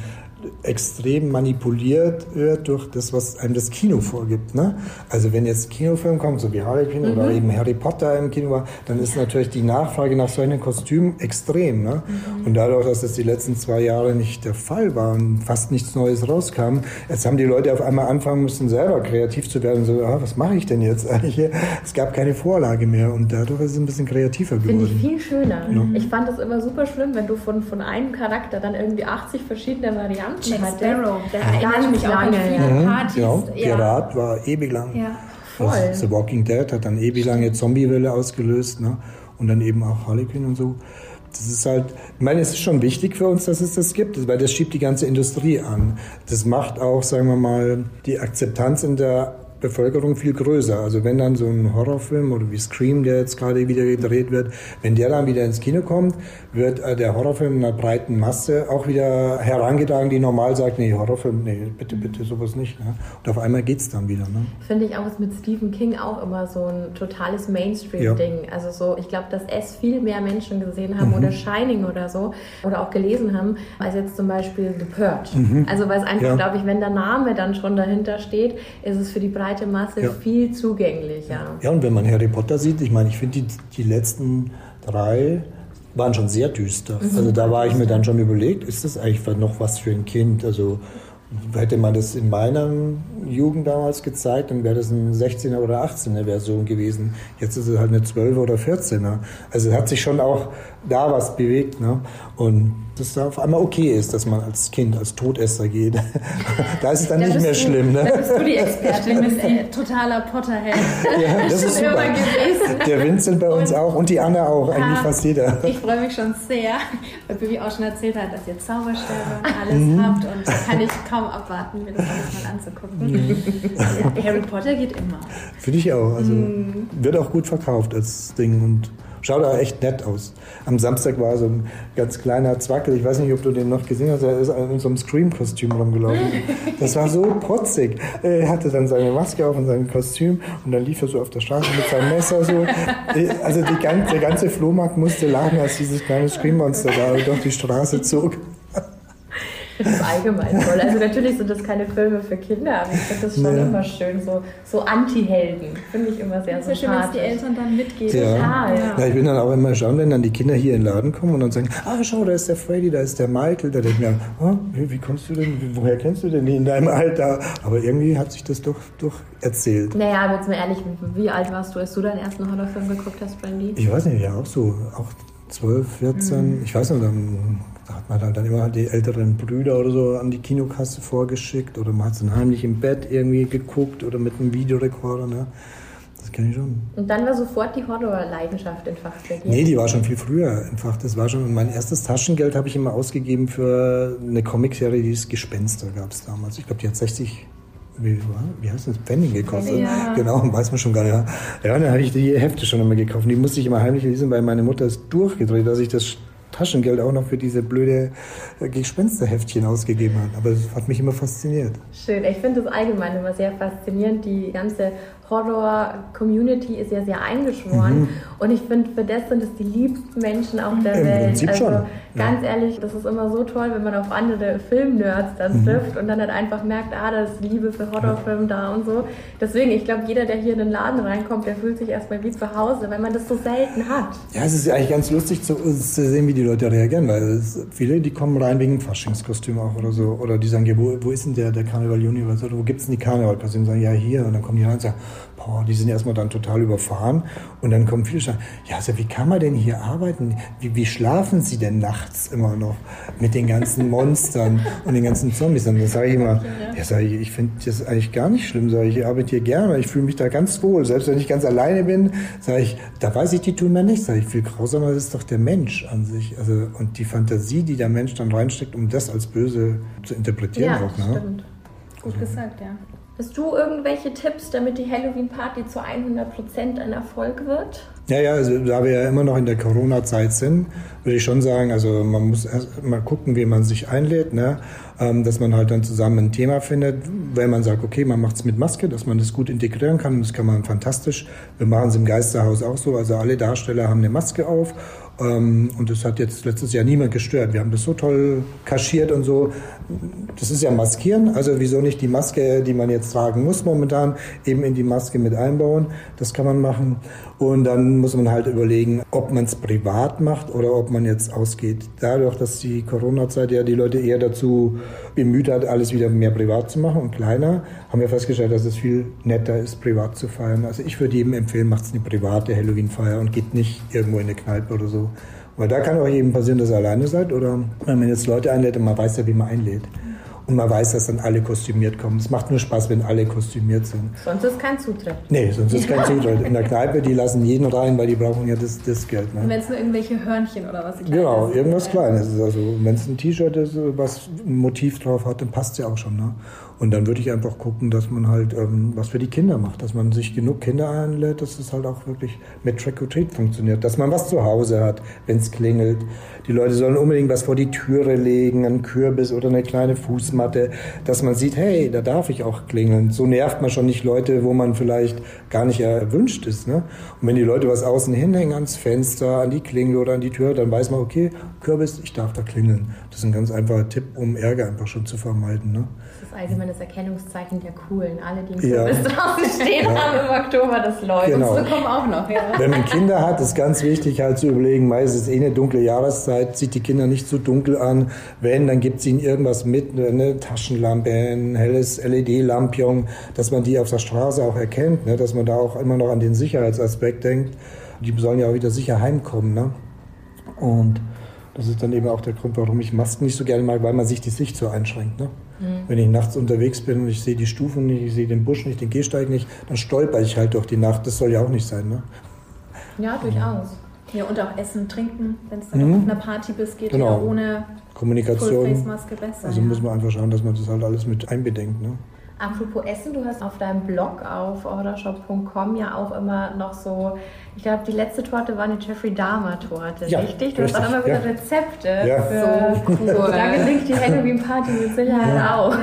extrem manipuliert wird durch das, was einem das Kino vorgibt. Ne? Also wenn jetzt Kinofilm kommt, so wie Harley Quinn mhm. oder eben Harry Potter im Kino war, dann ist natürlich die Nachfrage nach solchen Kostümen extrem. Ne? Mhm. Und dadurch, dass das die letzten zwei Jahre nicht der Fall war und fast nichts Neues rauskam, jetzt haben die Leute auf einmal anfangen müssen, selber kreativ zu werden. So, ah, was mache ich denn jetzt eigentlich? Es gab keine Vorlage mehr und dadurch ist es ein bisschen kreativer geworden. Finde ich viel schöner. Ja. Ich fand es immer super schlimm, wenn du von, von einem Charakter dann irgendwie 80 verschiedene Varianten Jack hatte. Sparrow, der ja. erinnert mich auch an viele Mhm, Partys. Ja. Pirat war ewig lang. Ja. Voll. Also The Walking Dead hat dann ewig lange Zombiewelle ausgelöst. Ne? Und dann eben auch Harley Quinn und so. Das ist halt, ich meine, es ist schon wichtig für uns, dass es das gibt, weil das schiebt die ganze Industrie an. Das macht auch, sagen wir mal, die Akzeptanz in der Bevölkerung viel größer. Also wenn dann so ein Horrorfilm oder wie Scream, der jetzt gerade wieder gedreht wird, wenn der dann wieder ins Kino kommt, wird äh, der Horrorfilm einer breiten Masse auch wieder herangetragen, die normal sagt, nee, Horrorfilm, nee, bitte, bitte sowas nicht. Ne? Und auf einmal geht's dann wieder. Ne? Finde ich auch ist mit Stephen King auch immer so ein totales Mainstream-Ding. Also so, ich glaube, dass es viel mehr Menschen gesehen haben oder Shining oder so oder auch gelesen haben, als jetzt zum Beispiel The Purge. Also weil es einfach, Ja. glaube ich, wenn der Name dann schon dahinter steht, ist es für die breite Masse Ja. viel zugänglicher. Ja, und wenn man Harry Potter sieht, ich meine, ich finde die, die letzten drei waren schon sehr düster. Also da war ich mir dann schon überlegt, ist das eigentlich noch was für ein Kind? Also hätte man das in meiner Jugend damals gezeigt, dann wäre das ein 16er oder 18er Version gewesen. Jetzt ist es halt eine 12er oder 14er. Also es hat sich schon auch da was bewegt. Ne? Und dass da auf einmal okay ist, dass man als Kind, als Todesser geht. da ist es dann Da nicht mehr du- schlimm. Ne? Da bist du die Expertin, bist ein totaler Potterhead. Ja, das ist Schon super. immer gewesen. Der Vincent bei uns auch und die Anna auch, eigentlich Ah, fast jeder. Ich freue mich schon sehr, weil Bibi auch schon erzählt hat, dass ihr Zauberstäbe und alles Mhm. habt und da kann ich kaum abwarten, mir das alles mal anzugucken. Mhm. Harry Potter geht immer. Finde ich auch. Also Mhm. wird auch gut verkauft als Ding und schaut auch echt nett aus. Am Samstag war so ein ganz kleiner Zwackel, ich weiß nicht, ob du den noch gesehen hast, er ist in so einem Scream-Kostüm rumgelaufen. Das war so protzig. Er hatte dann seine Maske auf und sein Kostüm und dann lief er so auf der Straße mit seinem Messer so. Also ganze, der ganze Flohmarkt musste lachen, als dieses kleine Scream-Monster da durch die Straße zog. Das ist allgemein toll. Also natürlich sind das keine Filme für Kinder, aber ich finde das schon Nee. immer schön. So, so Anti-Helden finde ich immer sehr ist ja schön, wenn es die sympathisch. Eltern dann mitgeben. Total. Ja. Ja, ich bin dann auch immer schauen, wenn dann die Kinder hier in den Laden kommen und dann sagen, ah, schau, da ist der Freddy, da ist der Michael. Da denke ich mir, ah, wie, kommst du denn, woher kennst du denn die in deinem Alter? Aber irgendwie hat sich das doch, doch erzählt. Naja, aber jetzt mal ehrlich, wie, wie alt warst du, als du deinen ersten Horrorfilm geguckt hast, Brandy? Ich weiß nicht, ja, auch so, auch 12, 14, ich weiß nicht, dann hat man halt dann immer die älteren Brüder oder so an die Kinokasse vorgeschickt oder man hat dann heimlich im Bett irgendwie geguckt oder mit einem Videorekorder, ne? Das kenne ich schon. Und dann war sofort die Horror-Leidenschaft entfacht bei dir. Nee, die war schon viel früher. Einfach, das war schon mein erstes Taschengeld habe ich immer ausgegeben für eine Comicserie, die ist Gespenster gab es damals. Ich glaube, die hat 60 wie, wie heißt das? Pfennig gekostet. Ja. Genau, weiß man schon gar nicht. Ja, dann habe ich die Hefte schon immer gekauft. Die musste ich immer heimlich lesen, weil meine Mutter ist durchgedreht, dass ich das Taschengeld auch noch für diese blöde äh, Gespensterheftchen ausgegeben hat. Aber das hat mich immer fasziniert. Schön. Ich finde das allgemein immer sehr faszinierend. Die ganze Horror-Community ist ja sehr eingeschworen. Und ich finde, für das sind es die liebsten Menschen auf der Mhm. Im Welt. Prinzip also schon, ja. ganz ehrlich, das ist immer so toll, wenn man auf andere Film-Nerds Mhm. dann trifft und dann halt einfach merkt, ah, da ist Liebe für Horrorfilm da und so. Deswegen, ich glaube, jeder, der hier in den Laden reinkommt, der fühlt sich erstmal wie zu Hause, weil man das so selten hat. Ja, es ist ja eigentlich ganz lustig zu, zu sehen, wie die Leute reagieren, weil es, viele, die kommen rein wegen Faschingskostüm auch oder so. Oder die sagen, ja, wo, wo ist denn der, der Karneval Universe? Oder wo gibt's denn die Karnevalkostüme? Sagen, ja, hier. Und dann kommen die rein und sagen, boah, die sind erstmal dann total überfahren. Und dann kommen viele sagen, ja, also wie kann man denn hier arbeiten? Wie, wie schlafen sie denn nachts immer noch mit den ganzen Monstern und den ganzen Zombies? Und dann sage ich immer, ja, sag ich, ich finde das eigentlich gar nicht schlimm. Sag ich, ich arbeite hier gerne, ich fühle mich da ganz wohl. Selbst wenn ich ganz alleine bin, sage ich, da weiß ich, die tun mir nichts. Sag ich, viel grausamer ist doch der Mensch an sich. Also, und die Fantasie, die der Mensch dann reinsteckt, um das als böse zu interpretieren Ja, auch. Ne? stimmt. Gut gesagt, ja. Hast du irgendwelche Tipps, damit die Halloween-Party zu 100% ein Erfolg wird? Ja, ja, also da wir ja immer noch in der Corona-Zeit sind, würde ich schon sagen, also man muss erst mal gucken, wie man sich einlädt, ne? ähm, dass man halt dann zusammen ein Thema findet, wenn man sagt, okay, man macht es mit Maske, dass man das gut integrieren kann, das kann man fantastisch. Wir machen es im Geisterhaus auch so, also alle Darsteller haben eine Maske auf und das hat jetzt letztes Jahr niemand gestört. Wir haben das so toll kaschiert und so. Das ist ja Maskieren, also wieso nicht die Maske, die man jetzt tragen muss momentan, eben in die Maske mit einbauen. Das kann man machen. Und dann muss man halt überlegen, ob man es privat macht oder ob man jetzt ausgeht. Dadurch, dass die Corona-Zeit ja die Leute eher dazu bemüht hat, alles wieder mehr privat zu machen und kleiner, haben wir festgestellt, dass es viel netter ist, privat zu feiern. Also ich würde jedem empfehlen, macht eine private Halloween-Feier und geht nicht irgendwo in eine Kneipe oder so. Weil da kann auch jedem passieren, dass ihr alleine seid oder wenn man jetzt Leute einlädt und man weiß ja, wie man einlädt. Und man weiß, dass dann alle kostümiert kommen. Es macht nur Spaß, wenn alle kostümiert sind. Sonst ist kein Zutritt. Nee, sonst ist kein Zutritt. In der Kneipe, die lassen jeden rein, weil die brauchen ja das, das Geld. Ne? Wenn es nur irgendwelche Hörnchen oder was Genau, irgendwas Kleines. Also, wenn es ein T-Shirt ist, was ein Motiv drauf hat, dann passt es ja auch schon. Ne? Und dann würde ich einfach gucken, dass man halt ähm, was für die Kinder macht, dass man sich genug Kinder einlädt, dass es halt auch wirklich mit Trick or Treat funktioniert, dass man was zu Hause hat, wenn es klingelt. Die Leute sollen unbedingt was vor die Türe legen, einen Kürbis oder eine kleine Fußmatte, dass man sieht, hey, da darf ich auch klingeln. So nervt man schon nicht Leute, wo man vielleicht gar nicht erwünscht ist. Ne? Und wenn die Leute was außen hinhängen ans Fenster, an die Klingel oder an die Tür, dann weiß man, okay, Kürbis, ich darf da klingeln. Das ist ein ganz einfacher Tipp, um Ärger einfach schon zu vermeiden. Ne? Allgemeines Erkennungszeichen der Coolen. Alle, die im ja. draußen stehen ja. haben im Oktober, das läuft. Genau. Und so kommen auch noch. Ja. Wenn man Kinder hat, ist ganz wichtig halt zu überlegen, meistens ist eh eine dunkle Jahreszeit, zieht die Kinder nicht so dunkel an. Wenn, dann gibt es ihnen irgendwas mit, eine Taschenlampe, ein helles LED-Lampion, dass man die auf der Straße auch erkennt, ne? dass man da auch immer noch an den Sicherheitsaspekt denkt. Die sollen ja auch wieder sicher heimkommen. Ne? Und das ist dann eben auch der Grund, warum ich Masken nicht so gerne mag, weil man sich die Sicht so einschränkt. Ne? Mhm. Wenn ich nachts unterwegs bin und ich sehe die Stufen nicht, ich sehe den Busch nicht, den Gehsteig nicht, dann stolper ich halt durch die Nacht. Das soll ja auch nicht sein. Ne? Ja, durchaus. Ja, und auch Essen, Trinken, wenn es dann mhm. auf einer Party bist, geht genau. ja ohne Kommunikation. besser. Also ja. muss man einfach schauen, dass man das halt alles mit einbedenkt. Ne? Apropos Essen, du hast auf deinem Blog auf ordershop.com ja auch immer noch so ich glaube, die letzte Torte war eine Jeffrey Dahmer Torte, ja, richtig? Du richtig, hast auch immer wieder ja. Rezepte. Ja. So cool. da gelingt die Halloween-Party mit Sicherheit ja. auch.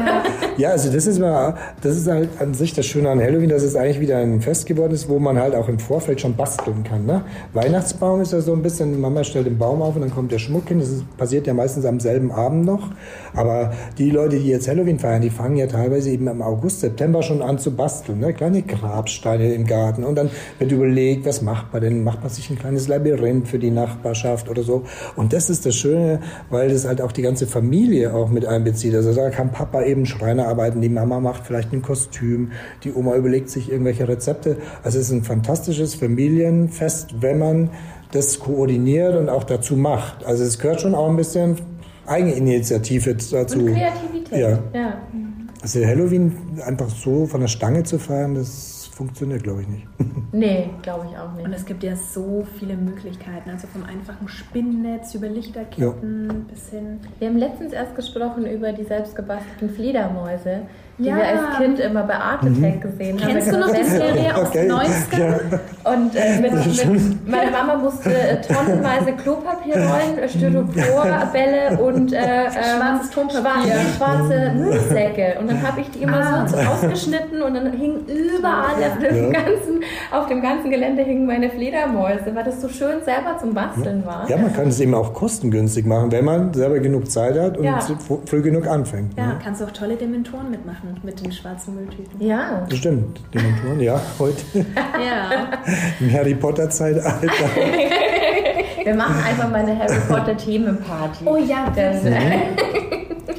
Ja. also das ist mal, das ist halt an sich das Schöne an Halloween, dass es eigentlich wieder ein Fest geworden ist, wo man halt auch im Vorfeld schon basteln kann. Ne? Weihnachtsbaum ist ja so ein bisschen, Mama stellt den Baum auf und dann kommt der Schmuck hin. Das ist, passiert ja meistens am selben Abend noch. Aber die Leute, die jetzt Halloween feiern, die fangen ja teilweise eben im August, September schon an zu basteln. Ne? Kleine Grabsteine im Garten. Und dann wird überlegt, was macht macht man denn? Macht man sich ein kleines Labyrinth für die Nachbarschaft oder so? Und das ist das Schöne, weil das halt auch die ganze Familie auch mit einbezieht. Also da kann Papa eben Schreiner arbeiten, die Mama macht vielleicht ein Kostüm, die Oma überlegt sich irgendwelche Rezepte. Also es ist ein fantastisches Familienfest, wenn man das koordiniert und auch dazu macht. Also es gehört schon auch ein bisschen Eigeninitiative dazu. Und Kreativität. Ja. ja. Also Halloween einfach so von der Stange zu feiern, das funktioniert, glaube ich, nicht. Nee, glaube ich auch nicht. Und es gibt ja so viele Möglichkeiten, also vom einfachen Spinnennetz über Lichterketten ja. bis hin. Wir haben letztens erst gesprochen über die selbstgebastelten Fledermäuse die ja. wir als Kind immer bei Art Attack mhm. gesehen haben. Kennst du noch die Serie aus den 90ern? Ja. Und äh, mit, mit, meine Mama musste äh, tonnenweise Klopapierrollen, äh, Styroporbälle und äh, schwarzes Tonpapier, schwarze Müllsäcke. Und dann habe ich die immer ah. so ausgeschnitten und dann hingen überall auf dem, ja. ganzen, auf dem ganzen Gelände hingen meine Fledermäuse, weil das so schön selber zum Basteln war. Ja, man kann es eben auch kostengünstig machen, wenn man selber genug Zeit hat und früh genug anfängt. Ja, ne? kannst du auch tolle Dementoren mitmachen machen mit den schwarzen Mülltüten. Ja. Bestimmt, die Monturen, ja, heute. ja. Im Harry Potter Zeitalter. Wir machen einfach mal eine Harry Potter Themenparty. Oh ja, das.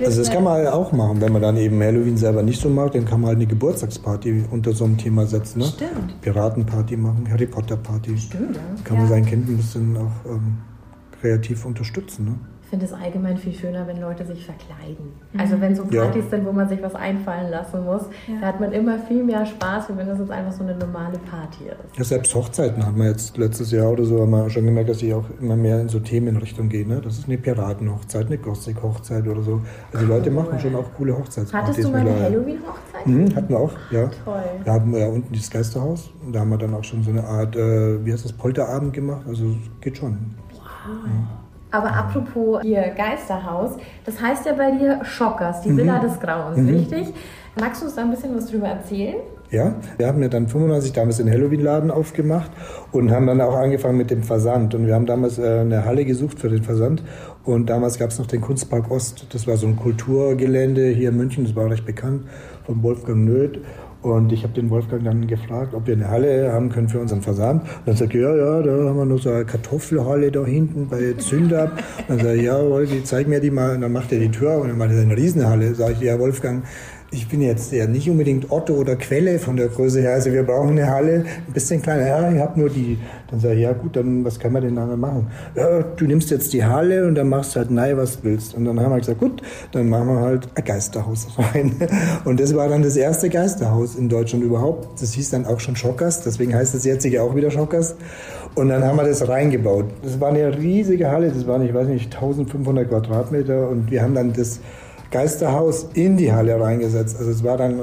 Also das kann man auch machen, wenn man dann eben Halloween selber nicht so mag, dann kann man halt eine Geburtstagsparty unter so einem Thema setzen. Ne? Stimmt. Piratenparty machen, Harry Potter Party. Stimmt. Ja. Kann man sein Kind ein bisschen auch ähm, kreativ unterstützen. Ne? Finde es allgemein viel schöner, wenn Leute sich verkleiden. Mhm. Also wenn so Partys ja. sind, wo man sich was einfallen lassen muss, ja. da hat man immer viel mehr Spaß, wie wenn das jetzt einfach so eine normale Party ist. Ja, selbst Hochzeiten hat man jetzt letztes Jahr oder so haben wir schon gemerkt, dass ich auch immer mehr in so Themenrichtung gehe. Ne? Das ist eine Piratenhochzeit, eine Gothic-Hochzeit oder so. Also die Leute cool. machen schon auch coole Hochzeitspartys. Hattest du mal eine Halloween-Hochzeit? Mhm, hatten wir auch, ja. Toll. Da haben wir ja unten das Geisterhaus und da haben wir dann auch schon so eine Art, äh, wie heißt das, Polterabend gemacht. Also geht schon. Wow. Ja. Aber apropos hier Geisterhaus, das heißt ja bei dir Schockers, die Villa mhm. des Grauens, mhm. richtig? Magst du uns da ein bisschen was drüber erzählen? Ja, wir haben ja dann 95 damals den Halloween-Laden aufgemacht und haben dann auch angefangen mit dem Versand. Und wir haben damals äh, eine Halle gesucht für den Versand. Und damals gab es noch den Kunstpark Ost. Das war so ein Kulturgelände hier in München, das war recht bekannt, von Wolfgang Nöth. Und ich habe den Wolfgang dann gefragt, ob wir eine Halle haben können für unseren Versand. Dann sagt er, ja, ja, da haben wir noch so eine Kartoffelhalle da hinten bei. Und dann sage ich, ja, Wolfi, zeig mir die mal. Und dann macht er die Tür und dann macht er eine Riesenhalle. Sag ich, ja, Wolfgang, ich bin jetzt ja nicht unbedingt Otto oder Quelle von der Größe her. Also wir brauchen eine Halle ein bisschen kleiner. Ja, ich habe nur die. Dann sage ich, ja gut, dann was kann man denn da machen? Ja, du nimmst jetzt die Halle und dann machst halt nein, was du willst. Und dann haben wir gesagt, gut, dann machen wir halt ein Geisterhaus rein. Und das war dann das erste Geisterhaus in Deutschland überhaupt. Das hieß dann auch schon Schockers, deswegen heißt es jetzt auch wieder Schockers. Und dann haben wir das reingebaut. Das war eine riesige Halle, das waren, ich weiß nicht, 1500 Quadratmeter und wir haben dann das Geisterhaus in die Halle reingesetzt. Also es war dann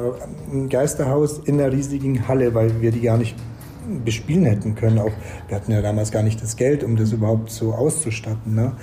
ein Geisterhaus in einer riesigen Halle, weil wir die gar nicht bespielen hätten können. Auch wir hatten ja damals gar nicht das Geld, um das überhaupt so auszustatten. Ne?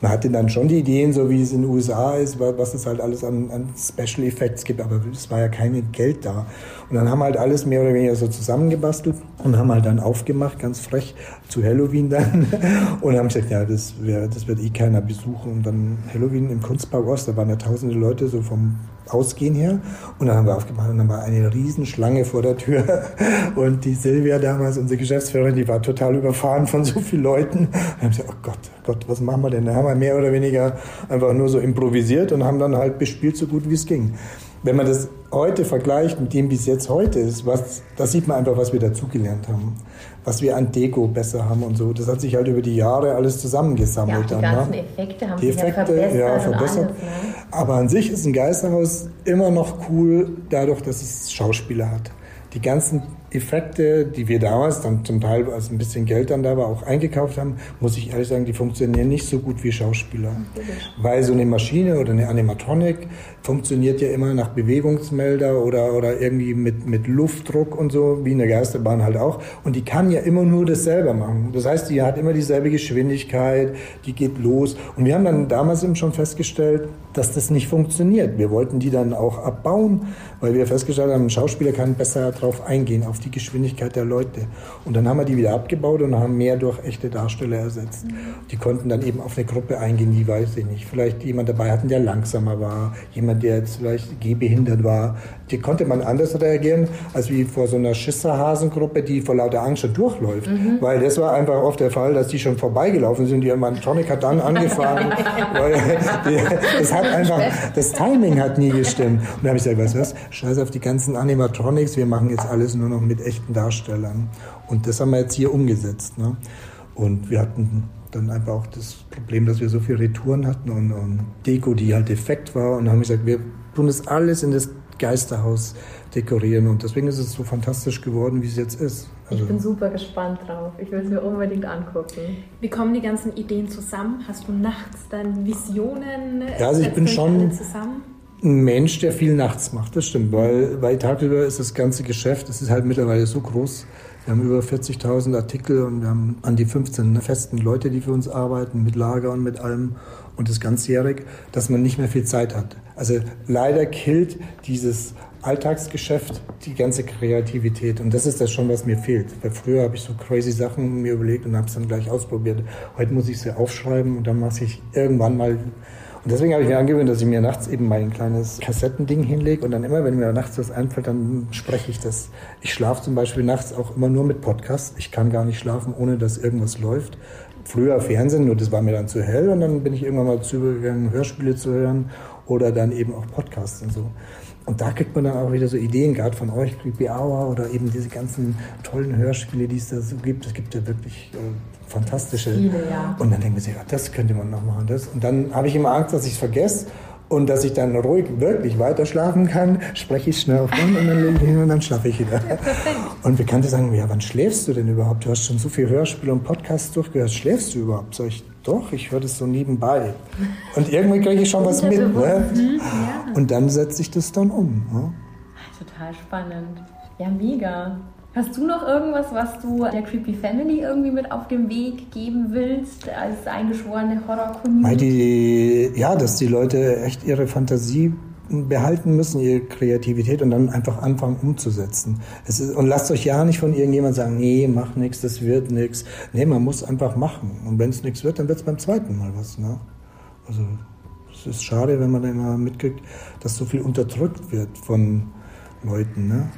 Man hatte dann schon die Ideen, so wie es in den USA ist, was es halt alles an, an Special Effects gibt, aber es war ja kein Geld da. Und dann haben wir halt alles mehr oder weniger so zusammengebastelt und haben halt dann aufgemacht, ganz frech, zu Halloween dann. Und haben gesagt, ja, das, wär, das wird eh keiner besuchen. Und dann Halloween im Kunstpark Ost, da waren ja tausende Leute so vom Ausgehen her. Und dann haben wir aufgemacht und dann war eine Riesenschlange vor der Tür. Und die Silvia damals, unsere Geschäftsführerin, die war total überfahren von so vielen Leuten. Und dann haben gesagt, oh Gott, Gott, was machen wir denn? Da haben wir mehr oder weniger einfach nur so improvisiert und haben dann halt bespielt so gut wie es ging. Wenn man das heute vergleicht mit dem, wie es jetzt heute ist, was, da sieht man einfach, was wir dazugelernt haben. Was wir an Deko besser haben und so. Das hat sich halt über die Jahre alles zusammengesammelt. Ja, die dann, ganzen ne? Effekte haben die sich Effekte, ja verbessert. Ja, verbessert. Alles, ne? Aber an sich ist ein Geisterhaus immer noch cool, dadurch, dass es Schauspieler hat. Die ganzen Effekte, die wir damals dann zum Teil, als ein bisschen Geld dann da war, auch eingekauft haben, muss ich ehrlich sagen, die funktionieren nicht so gut wie Schauspieler. Weil so eine Maschine oder eine Animatronic funktioniert ja immer nach Bewegungsmelder oder, oder irgendwie mit, mit Luftdruck und so, wie eine Geisterbahn halt auch. Und die kann ja immer nur das selber machen. Das heißt, die hat immer dieselbe Geschwindigkeit, die geht los. Und wir haben dann damals eben schon festgestellt, dass das nicht funktioniert. Wir wollten die dann auch abbauen, weil wir festgestellt haben, ein Schauspieler kann besser darauf eingehen, auf die Geschwindigkeit der Leute. Und dann haben wir die wieder abgebaut und haben mehr durch echte Darsteller ersetzt. Die konnten dann eben auf eine Gruppe eingehen, die weiß ich nicht. Vielleicht jemand dabei hatten, der langsamer war, jemand, der jetzt vielleicht gehbehindert war. Die konnte man anders reagieren, als wie vor so einer Schisserhasengruppe, die vor lauter Angst schon durchläuft. Mhm. Weil das war einfach oft der Fall, dass die schon vorbeigelaufen sind. Die Tonic hat dann angefangen. weil die, das hat einfach, das Timing hat nie gestimmt. Und da habe ich gesagt, weißt du was, scheiß auf die ganzen Animatronics, wir machen jetzt alles nur noch mit echten Darstellern. Und das haben wir jetzt hier umgesetzt. Ne? Und wir hatten dann einfach auch das Problem, dass wir so viele Retouren hatten und, und Deko, die halt defekt war. Und dann haben wir gesagt, wir tun das alles in das Geisterhaus dekorieren. Und deswegen ist es so fantastisch geworden, wie es jetzt ist. Also ich bin super gespannt drauf. Ich will es mir unbedingt angucken. Wie kommen die ganzen Ideen zusammen? Hast du nachts dann Visionen? Ja, also ich bin schon ein Mensch, der viel nachts macht, das stimmt. Weil, weil tagsüber ist das ganze Geschäft, das ist halt mittlerweile so groß. Wir haben über 40.000 Artikel und wir haben an die 15 festen Leute, die für uns arbeiten, mit Lager und mit allem und das ganzjährig, dass man nicht mehr viel Zeit hat. Also leider killt dieses Alltagsgeschäft die ganze Kreativität und das ist das schon, was mir fehlt. Weil früher habe ich so crazy Sachen mir überlegt und habe es dann gleich ausprobiert. Heute muss ich sie aufschreiben und dann mache ich irgendwann mal und deswegen habe ich mir angewöhnt, dass ich mir nachts eben mein kleines Kassettending hinlege und dann immer, wenn mir nachts was einfällt, dann spreche ich das. Ich schlafe zum Beispiel nachts auch immer nur mit Podcasts. Ich kann gar nicht schlafen, ohne dass irgendwas läuft. Früher Fernsehen, nur das war mir dann zu hell und dann bin ich irgendwann mal zu übergegangen, Hörspiele zu hören oder dann eben auch Podcasts und so. Und da kriegt man dann auch wieder so Ideen, gerade von euch, Creepy Hour oder eben diese ganzen tollen Hörspiele, die es da so gibt. Es gibt ja wirklich äh, fantastische. Viele, ja. Und dann denken wir sich, ja, das könnte man noch machen. Das. Und dann habe ich immer Angst, dass ich es vergesse. Und dass ich dann ruhig wirklich weiter schlafen kann, spreche ich schnell auf an und dann lege ich hin und dann schlafe ich wieder. Und Bekannte sagen mir, ja, wann schläfst du denn überhaupt? Du hast schon so viel Hörspiele und Podcasts durchgehört. Schläfst du überhaupt? Sag ich, doch, ich höre das so nebenbei. Und irgendwie kriege ich schon was mit. Ne? Und dann setze ich das dann um. Ne? Total spannend. Ja, mega. Hast du noch irgendwas, was du der Creepy Family irgendwie mit auf den Weg geben willst, als eingeschworene Horror-Community? Ja, dass die Leute echt ihre Fantasie behalten müssen, ihre Kreativität und dann einfach anfangen umzusetzen. Ist, und lasst euch ja nicht von irgendjemand sagen, nee, mach nichts, das wird nichts. Nee, man muss einfach machen. Und wenn es nichts wird, dann wird es beim zweiten Mal was. Ne? Also es ist schade, wenn man dann immer mitkriegt, dass so viel unterdrückt wird von Leuten. Ne?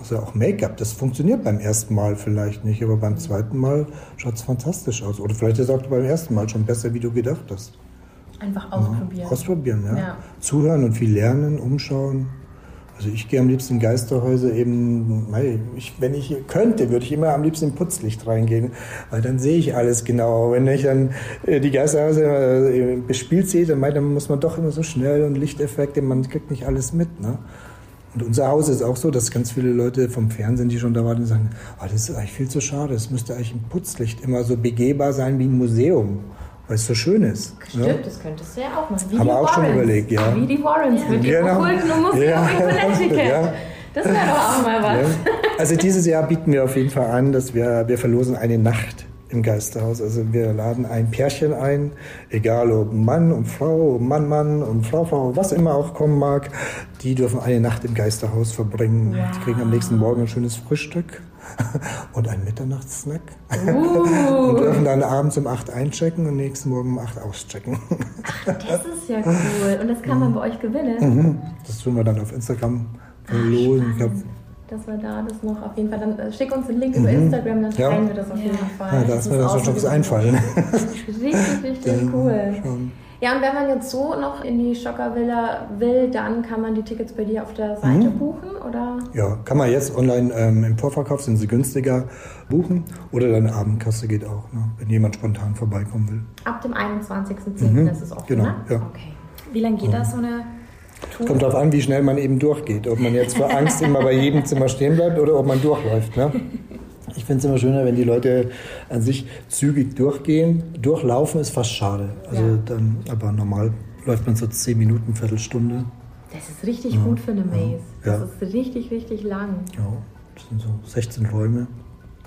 Also auch Make-up, das funktioniert beim ersten Mal vielleicht nicht, aber beim zweiten Mal schaut es fantastisch aus. Oder vielleicht es auch beim ersten Mal schon besser, wie du gedacht hast. Einfach ausprobieren. Ja, ausprobieren, ja. ja. Zuhören und viel lernen, umschauen. Also ich gehe am liebsten in Geisterhäuser eben, ich, wenn ich könnte, würde ich immer am liebsten in Putzlicht reingehen, weil dann sehe ich alles genau. Wenn ich dann äh, die Geisterhäuser äh, bespielt sehe, dann, dann muss man doch immer so schnell und Lichteffekte, man kriegt nicht alles mit. Ne? Und unser Haus ist auch so, dass ganz viele Leute vom Fernsehen, die schon da waren, sagen, oh, das ist eigentlich viel zu schade, es müsste eigentlich im Putzlicht immer so begehbar sein wie ein Museum weil es so schön ist. Stimmt, ja? das könntest du ja auch machen. Wie Haben wir auch schon überlegt, ja. Wie die Warrens mit ja. genau. okkulten und Musik ja. ja. Das wäre doch auch mal was. Also dieses Jahr bieten wir auf jeden Fall an, dass wir, wir verlosen eine Nacht im Geisterhaus. Also wir laden ein Pärchen ein, egal ob Mann und Frau, Mann, Mann und Frau, Frau, was immer auch kommen mag. Die dürfen eine Nacht im Geisterhaus verbringen. Wow. Die kriegen am nächsten Morgen ein schönes Frühstück und einen Mitternachtssnack. Uh. und dürfen dann abends um 8 einchecken und nächsten Morgen um 8 auschecken. Ach, das ist ja cool. Und das kann man bei euch gewinnen? Mhm. Das tun wir dann auf Instagram verlosen. Ach, dass wir da das noch auf jeden Fall, dann äh, schick uns den Link mhm. über Instagram, dann teilen ja. wir das auf jeden Fall. Ja, da ist mir das schon was einfallen. Richtig, richtig cool. Schon. Ja, und wenn man jetzt so noch in die Schockervilla will, dann kann man die Tickets bei dir auf der Seite mhm. buchen, oder? Ja, kann man jetzt online ähm, im Vorverkauf, sind sie günstiger, buchen. Oder deine Abendkasse geht auch, ne, wenn jemand spontan vorbeikommen will. Ab dem 21.10. Mhm. ist es offen, genau, ne? ja. Okay. Wie lange geht das, so eine Tour? Kommt darauf an, wie schnell man eben durchgeht. Ob man jetzt vor Angst immer bei jedem Zimmer stehen bleibt oder ob man durchläuft. Ne? Ich finde es immer schöner, wenn die Leute an sich zügig durchgehen. Durchlaufen ist fast schade. Also ja. dann, aber normal läuft man so zehn Minuten, Viertelstunde. Das ist richtig ja. gut für eine Maze. Das ist richtig, richtig lang. Ja, das sind so 16 Räume.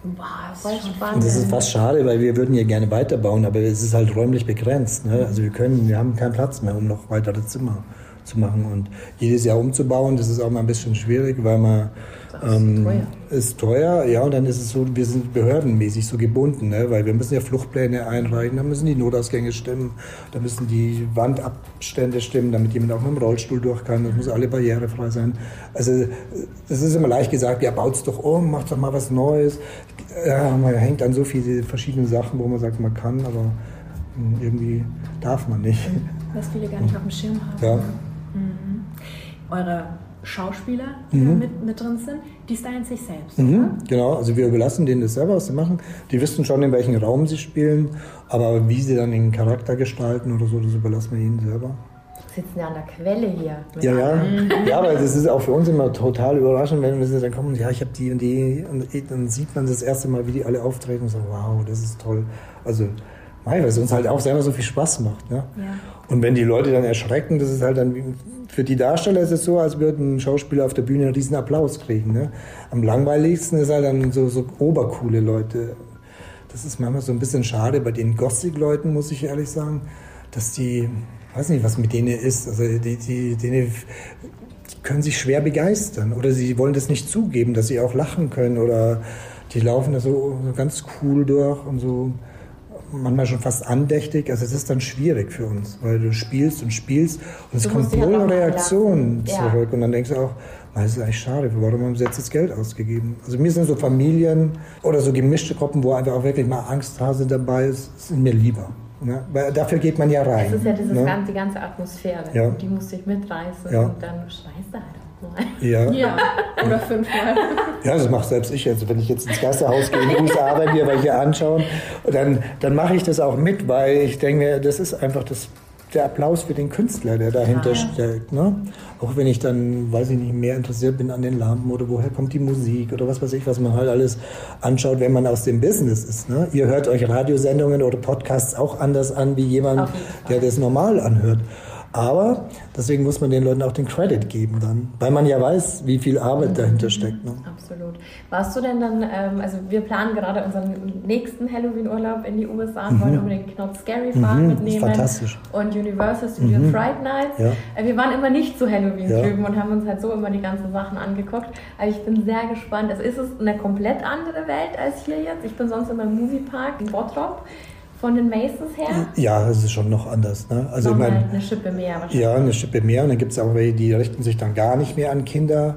Wow, voll spannend. Und das ist fast schade, weil wir würden hier gerne weiterbauen, aber es ist halt räumlich begrenzt. Ne? Also wir können, wir haben keinen Platz mehr, um noch weitere Zimmer zu machen. Und jedes Jahr umzubauen, das ist auch mal ein bisschen schwierig, weil man ähm, teuer. Ist teuer, ja, und dann ist es so, wir sind behördenmäßig so gebunden, ne? weil wir müssen ja Fluchtpläne einreichen, da müssen die Notausgänge stimmen, da müssen die Wandabstände stimmen, damit jemand auch mit dem Rollstuhl durch kann, das muss alle barrierefrei sein. Also das ist immer leicht gesagt, ja, baut's doch um, macht doch mal was Neues. Ja, man hängt an so viele verschiedene Sachen, wo man sagt, man kann, aber hm, irgendwie darf man nicht. Was viele gar nicht auf dem Schirm haben. Ja. Mhm. Eure Schauspieler, die mhm. da mit, mit drin sind, die stylen sich selbst. Mhm, genau, also wir überlassen denen das selber, was sie machen. Die wissen schon, in welchem Raum sie spielen, aber wie sie dann den Charakter gestalten oder so, das überlassen wir ihnen selber. Sitzen ja an der Quelle hier. Ja, ja. ja, aber das ist auch für uns immer total überraschend, wenn wir dann kommen, ja, ich habe die und die, und dann sieht man das erste Mal, wie die alle auftreten und sagt, wow, das ist toll. Also, weil es uns halt auch selber so viel Spaß macht. Ne? Ja. Und wenn die Leute dann erschrecken, das ist halt dann für die Darsteller ist es so, als würden Schauspieler auf der Bühne einen riesen Applaus kriegen. Ne? Am langweiligsten ist halt dann so, so obercoole Leute. Das ist manchmal so ein bisschen schade bei den Gothic-Leuten, muss ich ehrlich sagen, dass die, weiß nicht, was mit denen ist. Also die, die, die können sich schwer begeistern oder sie wollen das nicht zugeben, dass sie auch lachen können oder die laufen da so, so ganz cool durch und so manchmal schon fast andächtig. Also es ist dann schwierig für uns, weil du spielst und spielst und es kommt null halt Reaktion zurück. Ja. Und dann denkst du auch, das ist eigentlich schade, warum haben sie jetzt das Geld ausgegeben? Also mir sind so Familien oder so gemischte Gruppen, wo einfach auch wirklich mal Angsthase dabei ist, sind mir lieber. Ne? Weil dafür geht man ja rein. Es ist ja diese ne? ganze, ganze Atmosphäre. Ja. Und die musste ich mitreißen ja. und dann schreist du halt Mal. Ja. ja. Oder fünfmal. Ja, das mache selbst ich. Also wenn ich jetzt ins Geisterhaus gehe die USA bei mir, weil hier anschauen, dann, dann mache ich das auch mit, weil ich denke, das ist einfach das, der Applaus für den Künstler, der dahinter ja. steckt. Ne? Auch wenn ich dann, weiß ich nicht, mehr interessiert bin an den Lampen oder woher kommt die Musik oder was weiß ich, was man halt alles anschaut, wenn man aus dem Business ist. Ne? Ihr hört euch Radiosendungen oder Podcasts auch anders an wie jemand, der das normal anhört. Aber deswegen muss man den Leuten auch den Credit geben dann, weil man ja weiß, wie viel Arbeit dahinter steckt. Ne? Absolut. Warst du denn dann, ähm, also wir planen gerade unseren nächsten Halloween-Urlaub in die USA und mhm. wollen unbedingt Not Scary Farm mhm, mitnehmen. Fantastisch. Und Universal Studio mhm. Fright Nights. Ja. Äh, wir waren immer nicht zu Halloween ja. drüben und haben uns halt so immer die ganzen Sachen angeguckt. Aber ich bin sehr gespannt. Also ist es eine komplett andere Welt als hier jetzt? Ich bin sonst immer im Moviepark in Bottrop von den Maces her? Ja, es ist schon noch anders. Ne? Also ich mein, eine Schippe mehr wahrscheinlich. Ja, eine Schippe mehr. Und dann gibt es auch welche, die richten sich dann gar nicht mehr an Kinder,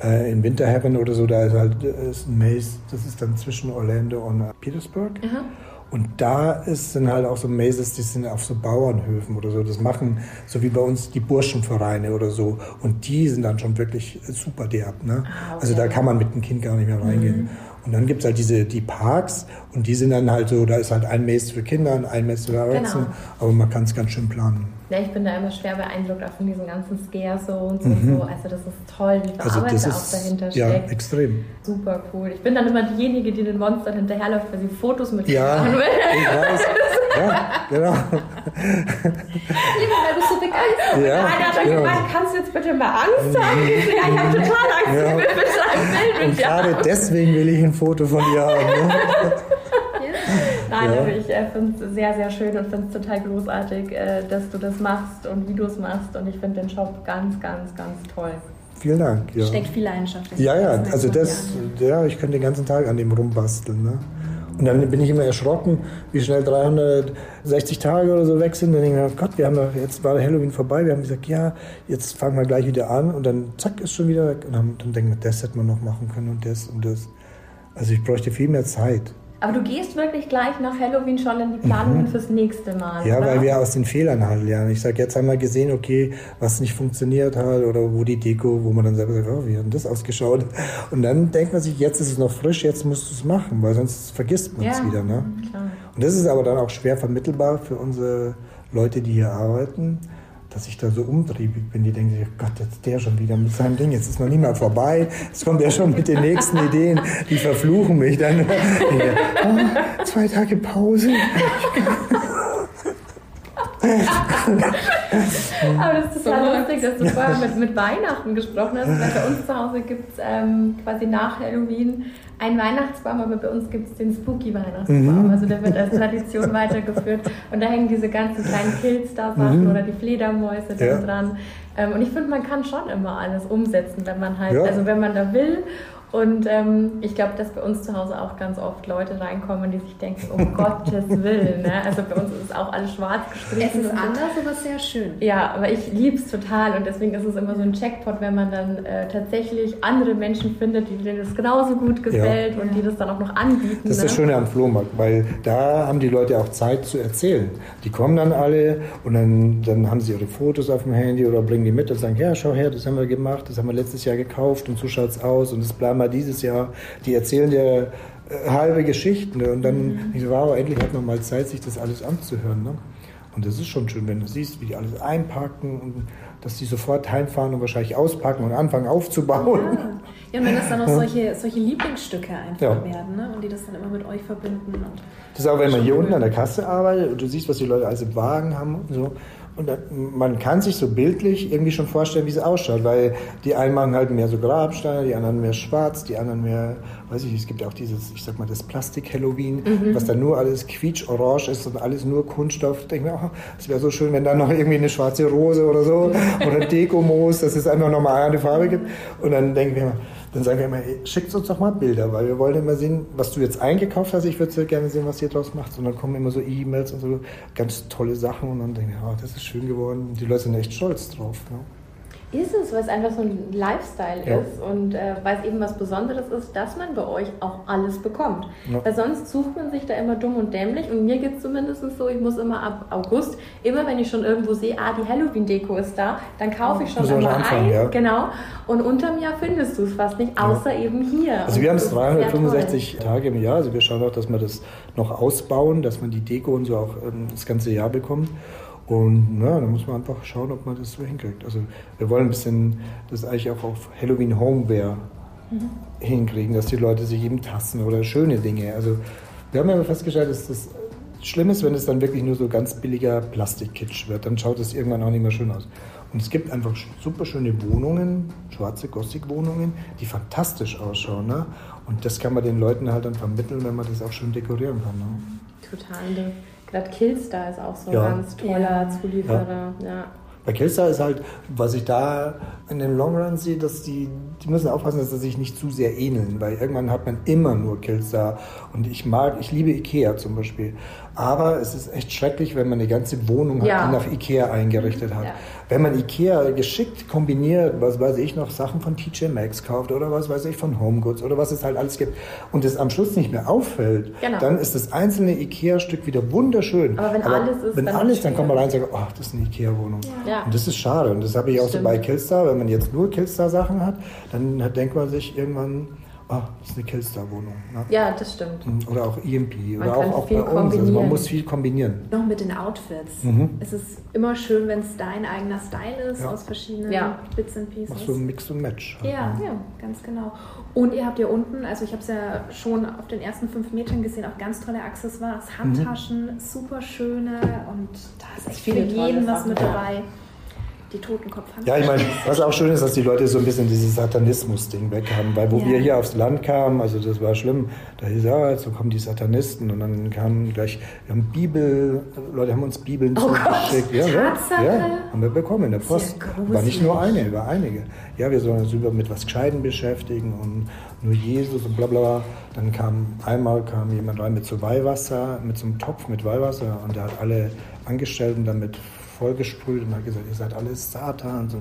Äh, in Winter Heaven oder so, da ist halt ist ein Maze, das ist dann zwischen Orlando und Petersburg. Aha. Und da ist, sind halt auch so Mazes, die sind auf so Bauernhöfen oder so. Das machen so wie bei uns die Burschenvereine oder so. Und die sind dann schon wirklich super derb. Ne? Ah, okay. Also da kann man mit dem Kind gar nicht mehr reingehen. Mhm. Und dann gibt es halt diese die Parks und die sind dann halt so, da ist halt ein Maze für Kinder und ein Maze für Erwachsene. Genau. Aber man kann es ganz schön planen. Ja, ich bin da immer schwer beeindruckt auch von diesen ganzen Scare-Zones mhm. und so. Also das ist toll, wie viel also Arbeit da auch dahinter ja, steckt. Ja, extrem. Super cool. Ich bin dann immer diejenige, die den Monstern hinterherläuft, weil sie Fotos mit ja, machen will. Ich weiß. ja, genau. Lieber, weil du so begeistert ja, Einer hat dann genau. gemeint, kannst du jetzt bitte mal Angst haben? ja, ich habe total Angst, ja. ich will bitte ein Bild mit Und gerade deswegen will ich ein Foto von dir haben. Ne? Nein, ja. aber ich äh, finde es sehr, sehr schön und finde es total großartig, äh, dass du das machst und wie du es machst. Und ich finde den Shop ganz, ganz, ganz toll. Vielen Dank. Ja. Steckt viel Leidenschaft in Ja, ja, also das, ja, ich könnte den ganzen Tag an dem rumbasteln. Ne? Und dann bin ich immer erschrocken, wie schnell 360 Tage oder so weg sind. Dann denke ich mir, oh Gott, wir haben doch, jetzt war Halloween vorbei. Wir haben gesagt, ja, jetzt fangen wir gleich wieder an. Und dann zack, ist schon wieder weg. Und dann, dann denken wir, das hätte man noch machen können und das und das. Also ich bräuchte viel mehr Zeit. Aber du gehst wirklich gleich nach Halloween schon in die Planungen mhm. fürs nächste Mal. Ja, oder? weil wir aus den Fehlern halt lernen. Ich sage, jetzt haben wir gesehen, okay, was nicht funktioniert hat oder wo die Deko, wo man dann selber sagt, oh, wie hat denn das ausgeschaut? Und dann denkt man sich, jetzt ist es noch frisch, jetzt musst du es machen, weil sonst vergisst man es ja, wieder. Ne? Klar. Und das ist aber dann auch schwer vermittelbar für unsere Leute, die hier arbeiten dass ich da so umtriebig bin. Die denken sich, Gott, jetzt der schon wieder mit seinem Ding, jetzt ist noch nicht mal vorbei, jetzt kommt er schon mit den nächsten Ideen, die verfluchen mich dann. oh, zwei Tage Pause. Aber das ist total lustig, dass du vorher mit, mit Weihnachten gesprochen hast, weil bei uns zu Hause gibt es ähm, quasi nach Halloween einen Weihnachtsbaum, aber bei uns gibt es den Spooky Weihnachtsbaum. Mhm. Also der wird als Tradition weitergeführt und da hängen diese ganzen kleinen Pilz-Sachen mhm. oder die Fledermäuse ja. dran. Ähm, und ich finde, man kann schon immer alles umsetzen, wenn man halt, ja. also wenn man da will und ähm, ich glaube, dass bei uns zu Hause auch ganz oft Leute reinkommen, die sich denken, um Gottes Willen. Ne? Also bei uns ist es auch alles schwarz gestrichen. Es ist anders, aber sehr schön. Ja, aber ich liebe es total und deswegen ist es immer so ein Checkpot, wenn man dann äh, tatsächlich andere Menschen findet, denen es genauso gut gefällt ja. und die das dann auch noch anbieten. Das ist ne? das Schöne am Flohmarkt, weil da haben die Leute auch Zeit zu erzählen. Die kommen dann alle und dann, dann haben sie ihre Fotos auf dem Handy oder bringen die mit und sagen, ja, schau her, das haben wir gemacht, das haben wir letztes Jahr gekauft und so schaut es aus und das bleiben mal dieses Jahr, die erzählen dir äh, halbe Geschichten. Ne? Und dann, mhm. ich wow, endlich hat man mal Zeit, sich das alles anzuhören. Ne? Und das ist schon schön, wenn du siehst, wie die alles einpacken und dass die sofort heimfahren und wahrscheinlich auspacken und anfangen aufzubauen. Ja, ja und wenn das dann auch solche, solche Lieblingsstücke einfach ja. werden ne? und die das dann immer mit euch verbinden. das ist auch, wenn man hier unten an der Kasse arbeitet und du siehst, was die Leute alles im Wagen haben und so. Und man kann sich so bildlich irgendwie schon vorstellen, wie es ausschaut, weil die einen machen halt mehr so Grabsteine, die anderen mehr schwarz, die anderen mehr, weiß ich, es gibt ja auch dieses, ich sag mal, das Plastik-Halloween, mhm. was dann nur alles quietsch-orange ist und alles nur Kunststoff. Ich denke mir, oh, es wäre so schön, wenn da noch irgendwie eine schwarze Rose oder so oder Dekomoos, dass es einfach nochmal eine Farbe gibt. Und dann denke ich mir, dann sagen wir immer, hey, schickt uns doch mal Bilder, weil wir wollen immer sehen, was du jetzt eingekauft hast. Ich würde sehr gerne sehen, was ihr draus macht. Und dann kommen immer so E-Mails und so ganz tolle Sachen und dann denke ich, oh, das ist schön geworden. Und die Leute sind echt stolz drauf. Ne? Ist es, weil es einfach so ein Lifestyle ja. ist und äh, weil es eben was Besonderes ist, dass man bei euch auch alles bekommt. Ja. Weil sonst sucht man sich da immer dumm und dämlich und mir geht es zumindest so, ich muss immer ab August, immer wenn ich schon irgendwo sehe, ah, die Halloween-Deko ist da, dann kaufe ich schon muss immer anfangen, ein. Ja. Genau. Und unterm Jahr findest du es fast nicht, außer eben hier. Also wir haben es 365 Tage im Jahr, also wir schauen auch, dass wir das noch ausbauen, dass man die Deko und so auch ähm, das ganze Jahr bekommt. Und na, da muss man einfach schauen, ob man das so hinkriegt. Also wir wollen ein bisschen das eigentlich auch auf Halloween Homeware mhm. hinkriegen, dass die Leute sich eben tasten oder schöne Dinge. Also wir haben ja festgestellt, dass das schlimm ist, wenn es dann wirklich nur so ganz billiger Plastikkitsch wird. Dann schaut es irgendwann auch nicht mehr schön aus. Und es gibt einfach super schöne Wohnungen, schwarze Gothic-Wohnungen, die fantastisch ausschauen. Ne? Und das kann man den Leuten halt dann vermitteln, wenn man das auch schön dekorieren kann. Ne? Total. Gerade Killstar ist auch so ein ja. ganz toller ja. Zulieferer. Ja. Bei Killstar ist halt, was ich da in dem Long Run sehe, dass die, die müssen aufpassen, dass sie sich nicht zu sehr ähneln, weil irgendwann hat man immer nur Killstar. Und ich mag, ich liebe Ikea zum Beispiel. Aber es ist echt schrecklich, wenn man eine ganze Wohnung ja. hat, die nach Ikea eingerichtet hat. Ja. Wenn man Ikea geschickt kombiniert, was weiß ich noch, Sachen von TJ Maxx kauft oder was weiß ich von Homegoods oder was es halt alles gibt und es am Schluss nicht mehr auffällt, genau. dann ist das einzelne Ikea-Stück wieder wunderschön. Aber wenn Aber alles ist, wenn dann alles, dann kommt man rein und sagt, oh, das ist eine Ikea-Wohnung. Ja. Und das ist schade. Und das habe ich auch Stimmt. so bei Killstar, wenn man jetzt nur Killstar-Sachen hat, dann denkt man sich irgendwann, ah, das ist eine Killstar-Wohnung. Ne? Ja, das stimmt. Mhm. Oder auch EMP. Man oder auch, auch bei uns. Also man muss viel kombinieren. Noch mit den Outfits. Mhm. Es ist immer schön, wenn es dein eigener Style ist ja. aus verschiedenen ja. Bits and Pieces. Machst du ein Mix und Match. Halt. Ja, ja, ganz genau. Und ihr habt ja unten, also ich habe es ja schon auf den ersten fünf Metern gesehen, auch ganz tolle Accessoires, Handtaschen, mhm. super schöne und da ist echt für jeden was mit dabei die Totenkopf haben. Ja, ich meine, was auch schön ist, dass die Leute so ein bisschen dieses Satanismus-Ding weg haben, weil wo ja. wir hier aufs Land kamen, also das war schlimm, da hieß ja, jetzt kommen die Satanisten und dann kamen gleich, wir haben Bibel, Leute haben uns Bibeln oh zugeschickt. Ja, ja, ja, haben wir bekommen in der Post. War nicht nur eine, war einige. Ja, wir sollen uns über mit was Gescheiten beschäftigen und nur Jesus und bla bla. Dann kam einmal kam jemand rein mit so Weihwasser, mit so einem Topf mit Weihwasser und der hat alle Angestellten damit vollgesprüht und hat gesagt, ihr seid alles Satan, so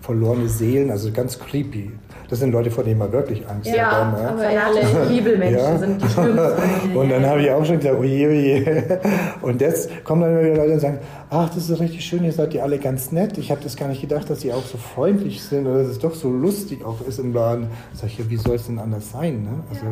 verlorene Seelen, also ganz creepy. Das sind Leute, vor denen man wirklich Angst ja, haben. Ja, aber alle Bibelmenschen ja. sind die und dann habe ich auch schon gesagt, oje, oje. Und jetzt kommen dann wieder Leute und sagen, ach, das ist richtig schön, ihr seid ja alle ganz nett. Ich habe das gar nicht gedacht, dass sie auch so freundlich sind oder dass es doch so lustig auch ist im Laden. Sag ich, ja, wie soll es denn anders sein? Ne? Also,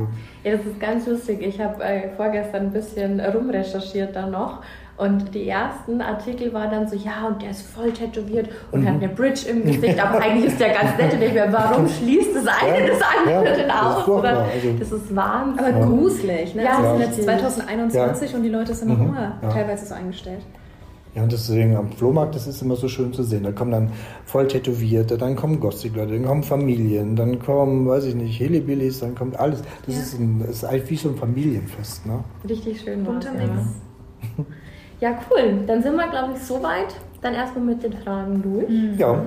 ja. ja, das ist ganz lustig. Ich habe äh, vorgestern ein bisschen rumrecherchiert da noch und die ersten Artikel waren dann so, ja, und der ist voll tätowiert und mhm. hat eine Bridge im Gesicht, aber eigentlich ist der ganz nett und ich mir, warum schließt das eine ja, das andere ja, aus? Das Oder, also, das ist Wahnsinn. Aber gruselig, ne? Ja, das ist jetzt 2021 und die Leute sind noch mhm. immer teilweise so eingestellt. Ja, und deswegen am Flohmarkt, das ist immer so schön zu sehen. Da kommen dann voll Tätowierte, dann kommen Gothic-Leute, dann kommen Familien, dann kommen, weiß ich nicht, Hillbillies, dann kommt alles. Das, ja. ist, ein, ist eigentlich wie so ein Familienfest. Ne? Richtig schön. Bunter Mix. Ja. Ja, cool. Dann sind wir, glaube ich, soweit. Dann erstmal mit den Fragen durch. Mhm. Ja.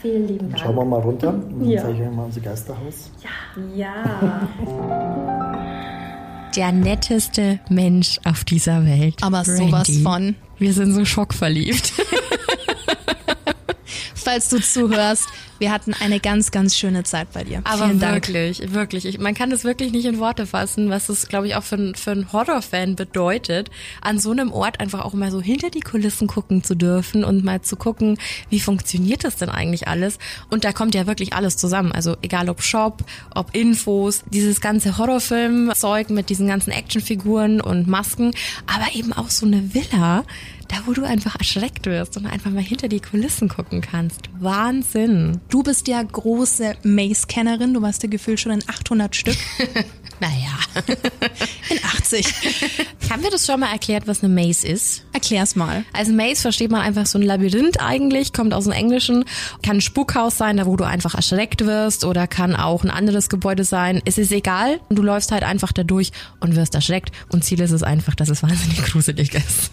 Vielen lieben Dank. Schauen wir mal runter. Dann ja. zeige ich euch mal unser Geisterhaus. Ja. Ja. Der netteste Mensch auf dieser Welt. Aber Randy. sowas von. Wir sind so schockverliebt. Falls du zuhörst, wir hatten eine ganz, ganz schöne Zeit bei dir. Aber Vielen wirklich, Dank. wirklich. Ich, man kann das wirklich nicht in Worte fassen, was es, glaube ich, auch für, für einen Horrorfan bedeutet, an so einem Ort einfach auch mal so hinter die Kulissen gucken zu dürfen und mal zu gucken, wie funktioniert das denn eigentlich alles? Und da kommt ja wirklich alles zusammen. Also egal ob Shop, ob Infos, dieses ganze Horrorfilm-Zeug mit diesen ganzen Actionfiguren und Masken, aber eben auch so eine Villa, da wo du einfach erschreckt wirst und einfach mal hinter die Kulissen gucken kannst. Wahnsinn. Du bist ja große Maze-Kennerin. Du warst ja gefühlt schon in 800 Stück. naja, in 80. Haben wir das schon mal erklärt, was eine Maze ist? Erklär's mal. Also Maze versteht man einfach so ein Labyrinth eigentlich, kommt aus dem Englischen, kann ein Spukhaus sein, da wo du einfach erschreckt wirst oder kann auch ein anderes Gebäude sein. Es ist egal, du läufst halt einfach da durch und wirst erschreckt und Ziel ist es einfach, dass es wahnsinnig gruselig ist.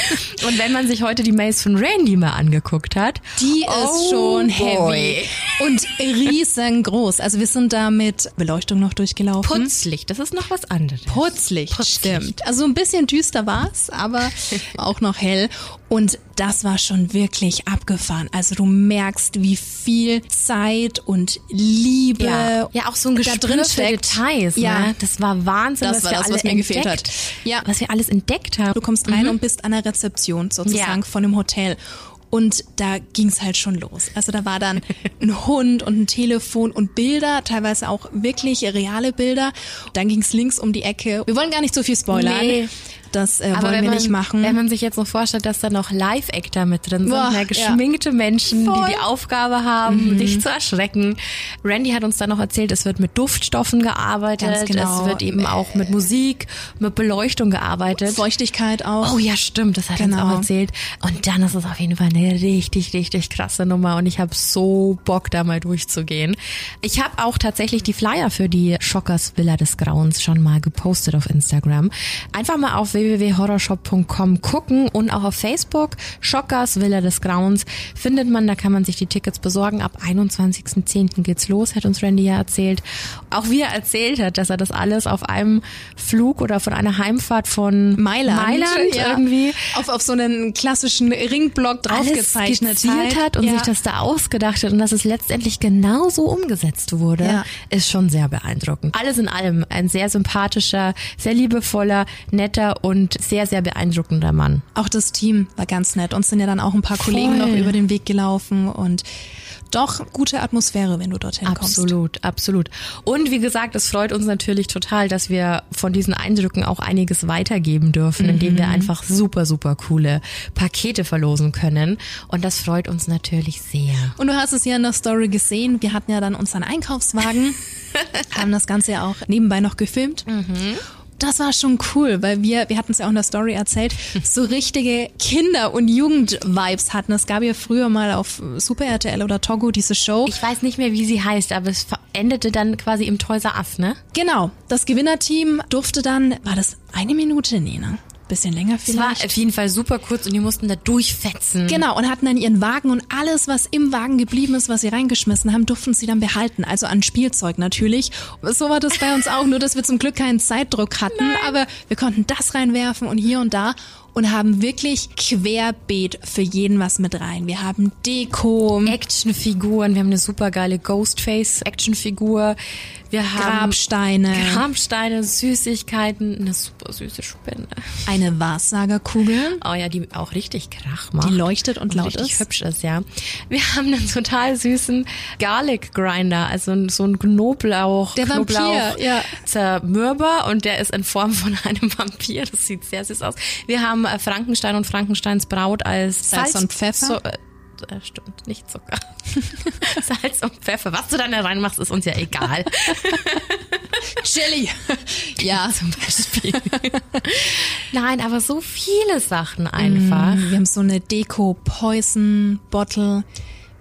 Und wenn man sich heute die Maze von Randy mal angeguckt hat, die oh ist schon boy. heavy und riesengroß. Also wir sind da mit Beleuchtung noch durchgelaufen. Putzlicht, das ist noch was anderes. Putzlicht, Putzlicht. stimmt. Also ein bisschen düster war's, aber auch noch hell. Und das war schon wirklich abgefahren. Also du merkst, wie viel Zeit und Liebe ja, ja auch so ein Gespür da drin steckt. Details. Ja, ne? das war Wahnsinn, das was war wir das, was mir entdeckt, gefehlt hat. Ja, was wir alles entdeckt haben. Du kommst rein mhm. und bist an der Rezeption sozusagen ja. von dem Hotel. Und da ging's halt schon los. Also da war dann ein Hund und ein Telefon und Bilder, teilweise auch wirklich reale Bilder. Dann ging's links um die Ecke. Wir wollen gar nicht so viel spoilern. Nee das äh, wollen wir man, nicht machen. Wenn man sich jetzt noch vorstellt, dass da noch Live-Actor mit drin sind, Boah, ja, geschminkte ja. Menschen, Voll. die die Aufgabe haben, mhm. dich zu erschrecken. Randy hat uns dann noch erzählt, es wird mit Duftstoffen gearbeitet, genau. es wird eben auch mit Musik, mit Beleuchtung gearbeitet. Feuchtigkeit auch. Oh ja, stimmt, das hat genau. er uns auch erzählt. Und dann ist es auf jeden Fall eine richtig, richtig krasse Nummer und ich habe so Bock, da mal durchzugehen. Ich habe auch tatsächlich die Flyer für die Schockers Villa des Grauens schon mal gepostet auf Instagram. Einfach mal auf www www.horrorshop.com gucken und auch auf Facebook Schockers Villa des Grauens findet man, da kann man sich die Tickets besorgen. Ab 21.10. geht's los, hat uns Randy ja erzählt. Auch wie er erzählt hat, dass er das alles auf einem Flug oder von einer Heimfahrt von Mailand, Mailand ja. irgendwie auf, auf so einen klassischen Ringblock draufgezeichnet hat, hat und ja. sich das da ausgedacht hat und dass es letztendlich genauso umgesetzt wurde, Ja. ist schon sehr beeindruckend. Alles in allem ein sehr sympathischer, sehr liebevoller, netter und sehr, sehr beeindruckender Mann. Auch das Team war ganz nett. Uns sind ja dann auch ein paar Voll. Kollegen noch über den Weg gelaufen und doch gute Atmosphäre, wenn du dorthin kommst. Absolut, absolut. Und wie gesagt, es freut uns natürlich total, dass wir von diesen Eindrücken auch einiges weitergeben dürfen, indem Mhm. wir einfach super, super coole Pakete verlosen können. Und das freut uns natürlich sehr. Und du hast es ja in der Story gesehen. Wir hatten ja dann unseren Einkaufswagen, haben das Ganze ja auch nebenbei noch gefilmt. Das war schon cool, weil wir, wir hatten es ja auch in der Story erzählt, so richtige Kinder- und Jugend-Vibes hatten. Es gab ja früher mal auf Super RTL oder Togo diese Show. Ich weiß nicht mehr, wie sie heißt, aber es endete dann quasi im Toys R Us, ne? Genau, das Gewinnerteam durfte dann, war das eine Minute? Nee, ne? Bisschen länger Es war vielleicht. auf jeden Fall super kurz und die mussten da durchfetzen. Genau, und hatten dann ihren Wagen und alles, was im Wagen geblieben ist, was sie reingeschmissen haben, durften sie dann behalten. Also an Spielzeug natürlich. So war das bei uns auch, nur dass wir zum Glück keinen Zeitdruck hatten, aber wir konnten das reinwerfen und hier und da und haben wirklich querbeet für jeden was mit rein. Wir haben Deko, Actionfiguren, wir haben eine super geile Ghostface Actionfigur. Wir haben Grabsteine, Grabsteine, Süßigkeiten, eine super süße Spinne. eine Wahrsagerkugel, Oh ja, die auch richtig Krach macht. die leuchtet und laut richtig ist. hübsch ist, ja. Wir haben einen total süßen Garlic Grinder, also so ein Knoblauch, Der Vampir, Knoblauch ja. Zermürber und der ist in Form von einem Vampir. Das sieht sehr süß aus. Wir haben äh, Frankenstein und Frankensteins Braut als Salz und Pfeffer? So, äh, stimmt, nicht Zucker. Salz und Pfeffer. Was du dann da reinmachst, ist uns ja egal. Chili. ja, Zum Beispiel. Nein, aber so viele Sachen einfach. wir haben so eine Deko Poison Bottle.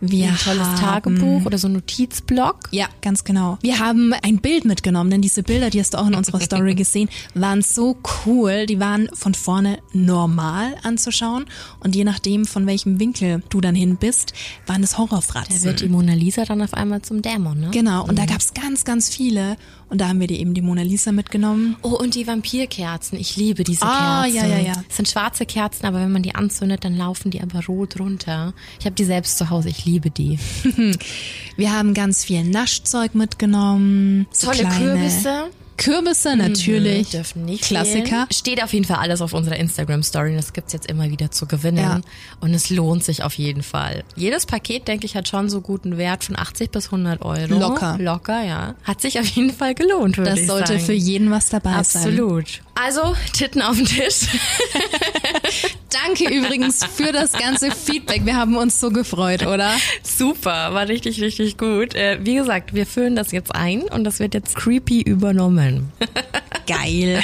Wir ein tolles haben, Tagebuch oder so ein Notizblock. Ja, ganz genau. Wir haben ein Bild mitgenommen, denn diese Bilder, die hast du auch in unserer Story gesehen, waren so cool. Die waren von vorne normal anzuschauen und je nachdem, von welchem Winkel du dann hin bist, waren es Da Horrorfratzen. wird die Mona Lisa dann auf einmal zum Dämon, ne? Genau, und da gab's ganz, ganz viele. Und da haben wir dir eben die Mona Lisa mitgenommen. Oh, und die Vampirkerzen. Ich liebe diese Ah, Kerzen. ja, ja, ja. Es sind schwarze Kerzen, aber wenn man die anzündet, dann laufen die aber rot runter. Ich habe die selbst zu Hause. Ich liebe die. Wir haben ganz viel Naschzeug mitgenommen. so Tolle kleine Kürbisse. Kürbisse natürlich. Dürfen nicht Klassiker. Fehlen. Steht auf jeden Fall alles auf unserer Instagram-Story und das gibt's jetzt immer wieder zu gewinnen. Ja. Und es lohnt sich auf jeden Fall. Jedes Paket, denke ich, hat schon so guten Wert von 80 bis 100 Euro. Locker. Locker, ja. Hat sich auf jeden Fall gelohnt, würde Das ich sollte sagen. für jeden was dabei sein. Absolut. Also, Titten auf den Tisch. Danke übrigens für das ganze Feedback. Wir haben uns so gefreut, oder? Super, war richtig, richtig gut. Äh, wie gesagt, wir füllen das jetzt ein und das wird jetzt creepy übernommen. Geil.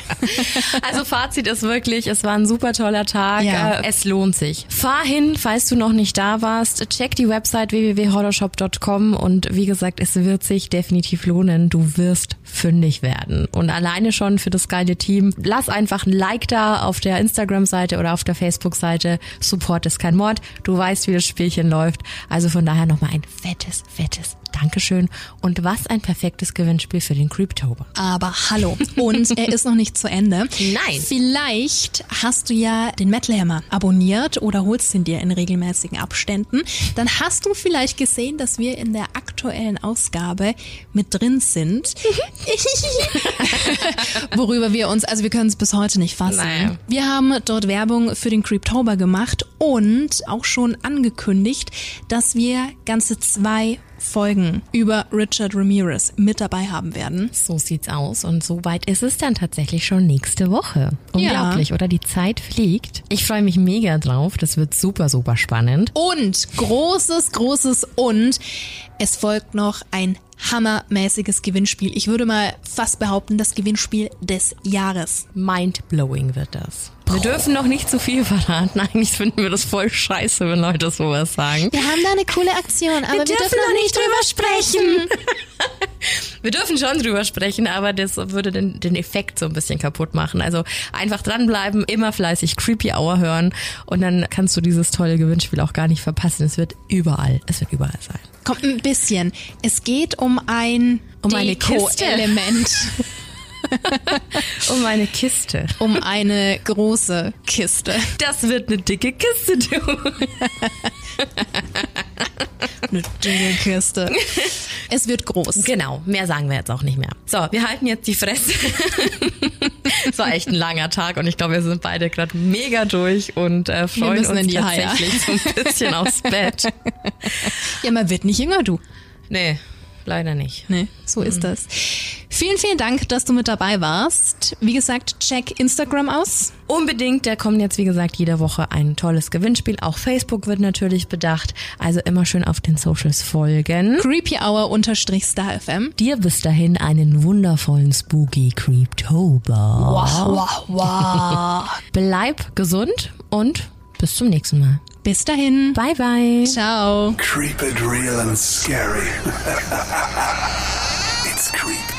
Also Fazit ist wirklich, es war ein super toller Tag. Ja. Äh, Es lohnt sich. Fahr hin, falls du noch nicht da warst. Check die Website www.horrorshop.com und wie gesagt, es wird sich definitiv lohnen. Du wirst fündig werden. Und alleine schon für das geile Team, lass einfach ein Like da auf der Instagram-Seite oder auf der Facebook-Seite. Support ist kein Mord. Du weißt, wie das Spielchen läuft. Also von daher nochmal ein fettes, fettes Dankeschön. Und was ein perfektes Gewinnspiel für den Creeptober. Aber hallo. Und er ist noch nicht zu Ende. Nein. Vielleicht hast du ja den Metal Hammer abonniert oder holst ihn dir in regelmäßigen Abständen. Dann hast du vielleicht gesehen, dass wir in der aktuellen Ausgabe mit drin sind. Worüber wir uns, also wir können es bis heute nicht fassen. Naja. Wir haben dort Werbung für den Creeptober gemacht und auch schon angekündigt, dass wir ganze zwei Folgen über Richard Ramirez mit dabei haben werden. So sieht's aus und so weit ist es dann tatsächlich schon nächste Woche. Unglaublich, oder? Die Zeit fliegt. Ich freue mich mega drauf. Das wird super, super spannend. Und großes, großes und es folgt noch ein hammermäßiges Gewinnspiel. Ich würde mal fast behaupten, das Gewinnspiel des Jahres. Mindblowing wird das. Wir dürfen noch nicht zu viel verraten. Eigentlich finden wir das voll scheiße, wenn Leute sowas sagen. Wir haben da eine coole Aktion, aber wir, wir dürfen noch nicht drüber sprechen. wir dürfen schon drüber sprechen, aber das würde den, den Effekt so ein bisschen kaputt machen. Also einfach dranbleiben, immer fleißig Creepy Hour hören und dann kannst du dieses tolle Gewinnspiel auch gar nicht verpassen. Es wird überall, es wird überall sein. Kommt ein bisschen. Es geht um ein um eine Element. um eine Kiste. Um eine große Kiste. Das wird eine dicke Kiste, du. eine dicke Kiste. Es wird groß. Genau, mehr sagen wir jetzt auch nicht mehr. So, wir halten jetzt die Fresse. es war echt ein langer Tag und ich glaube, wir sind beide gerade mega durch und äh, freuen uns tatsächlich so ein bisschen aufs Bett. Ja, man wird nicht jünger, du. Nee, leider nicht. Nee, so ist mhm. das. Vielen, vielen Dank, dass du mit dabei warst. Wie gesagt, check Instagram aus. Unbedingt, da kommt jetzt, wie gesagt, jede Woche ein tolles Gewinnspiel. Auch Facebook wird natürlich bedacht. Also immer schön auf den Socials folgen. Creepy Hour unterstrich Star FM. Dir bis dahin einen wundervollen Spooky Creeptober. Wow, wow, wow. Bleib gesund und bis zum nächsten Mal. Bis dahin. Bye, bye. Ciao. Creep it real and scary. It's creepy.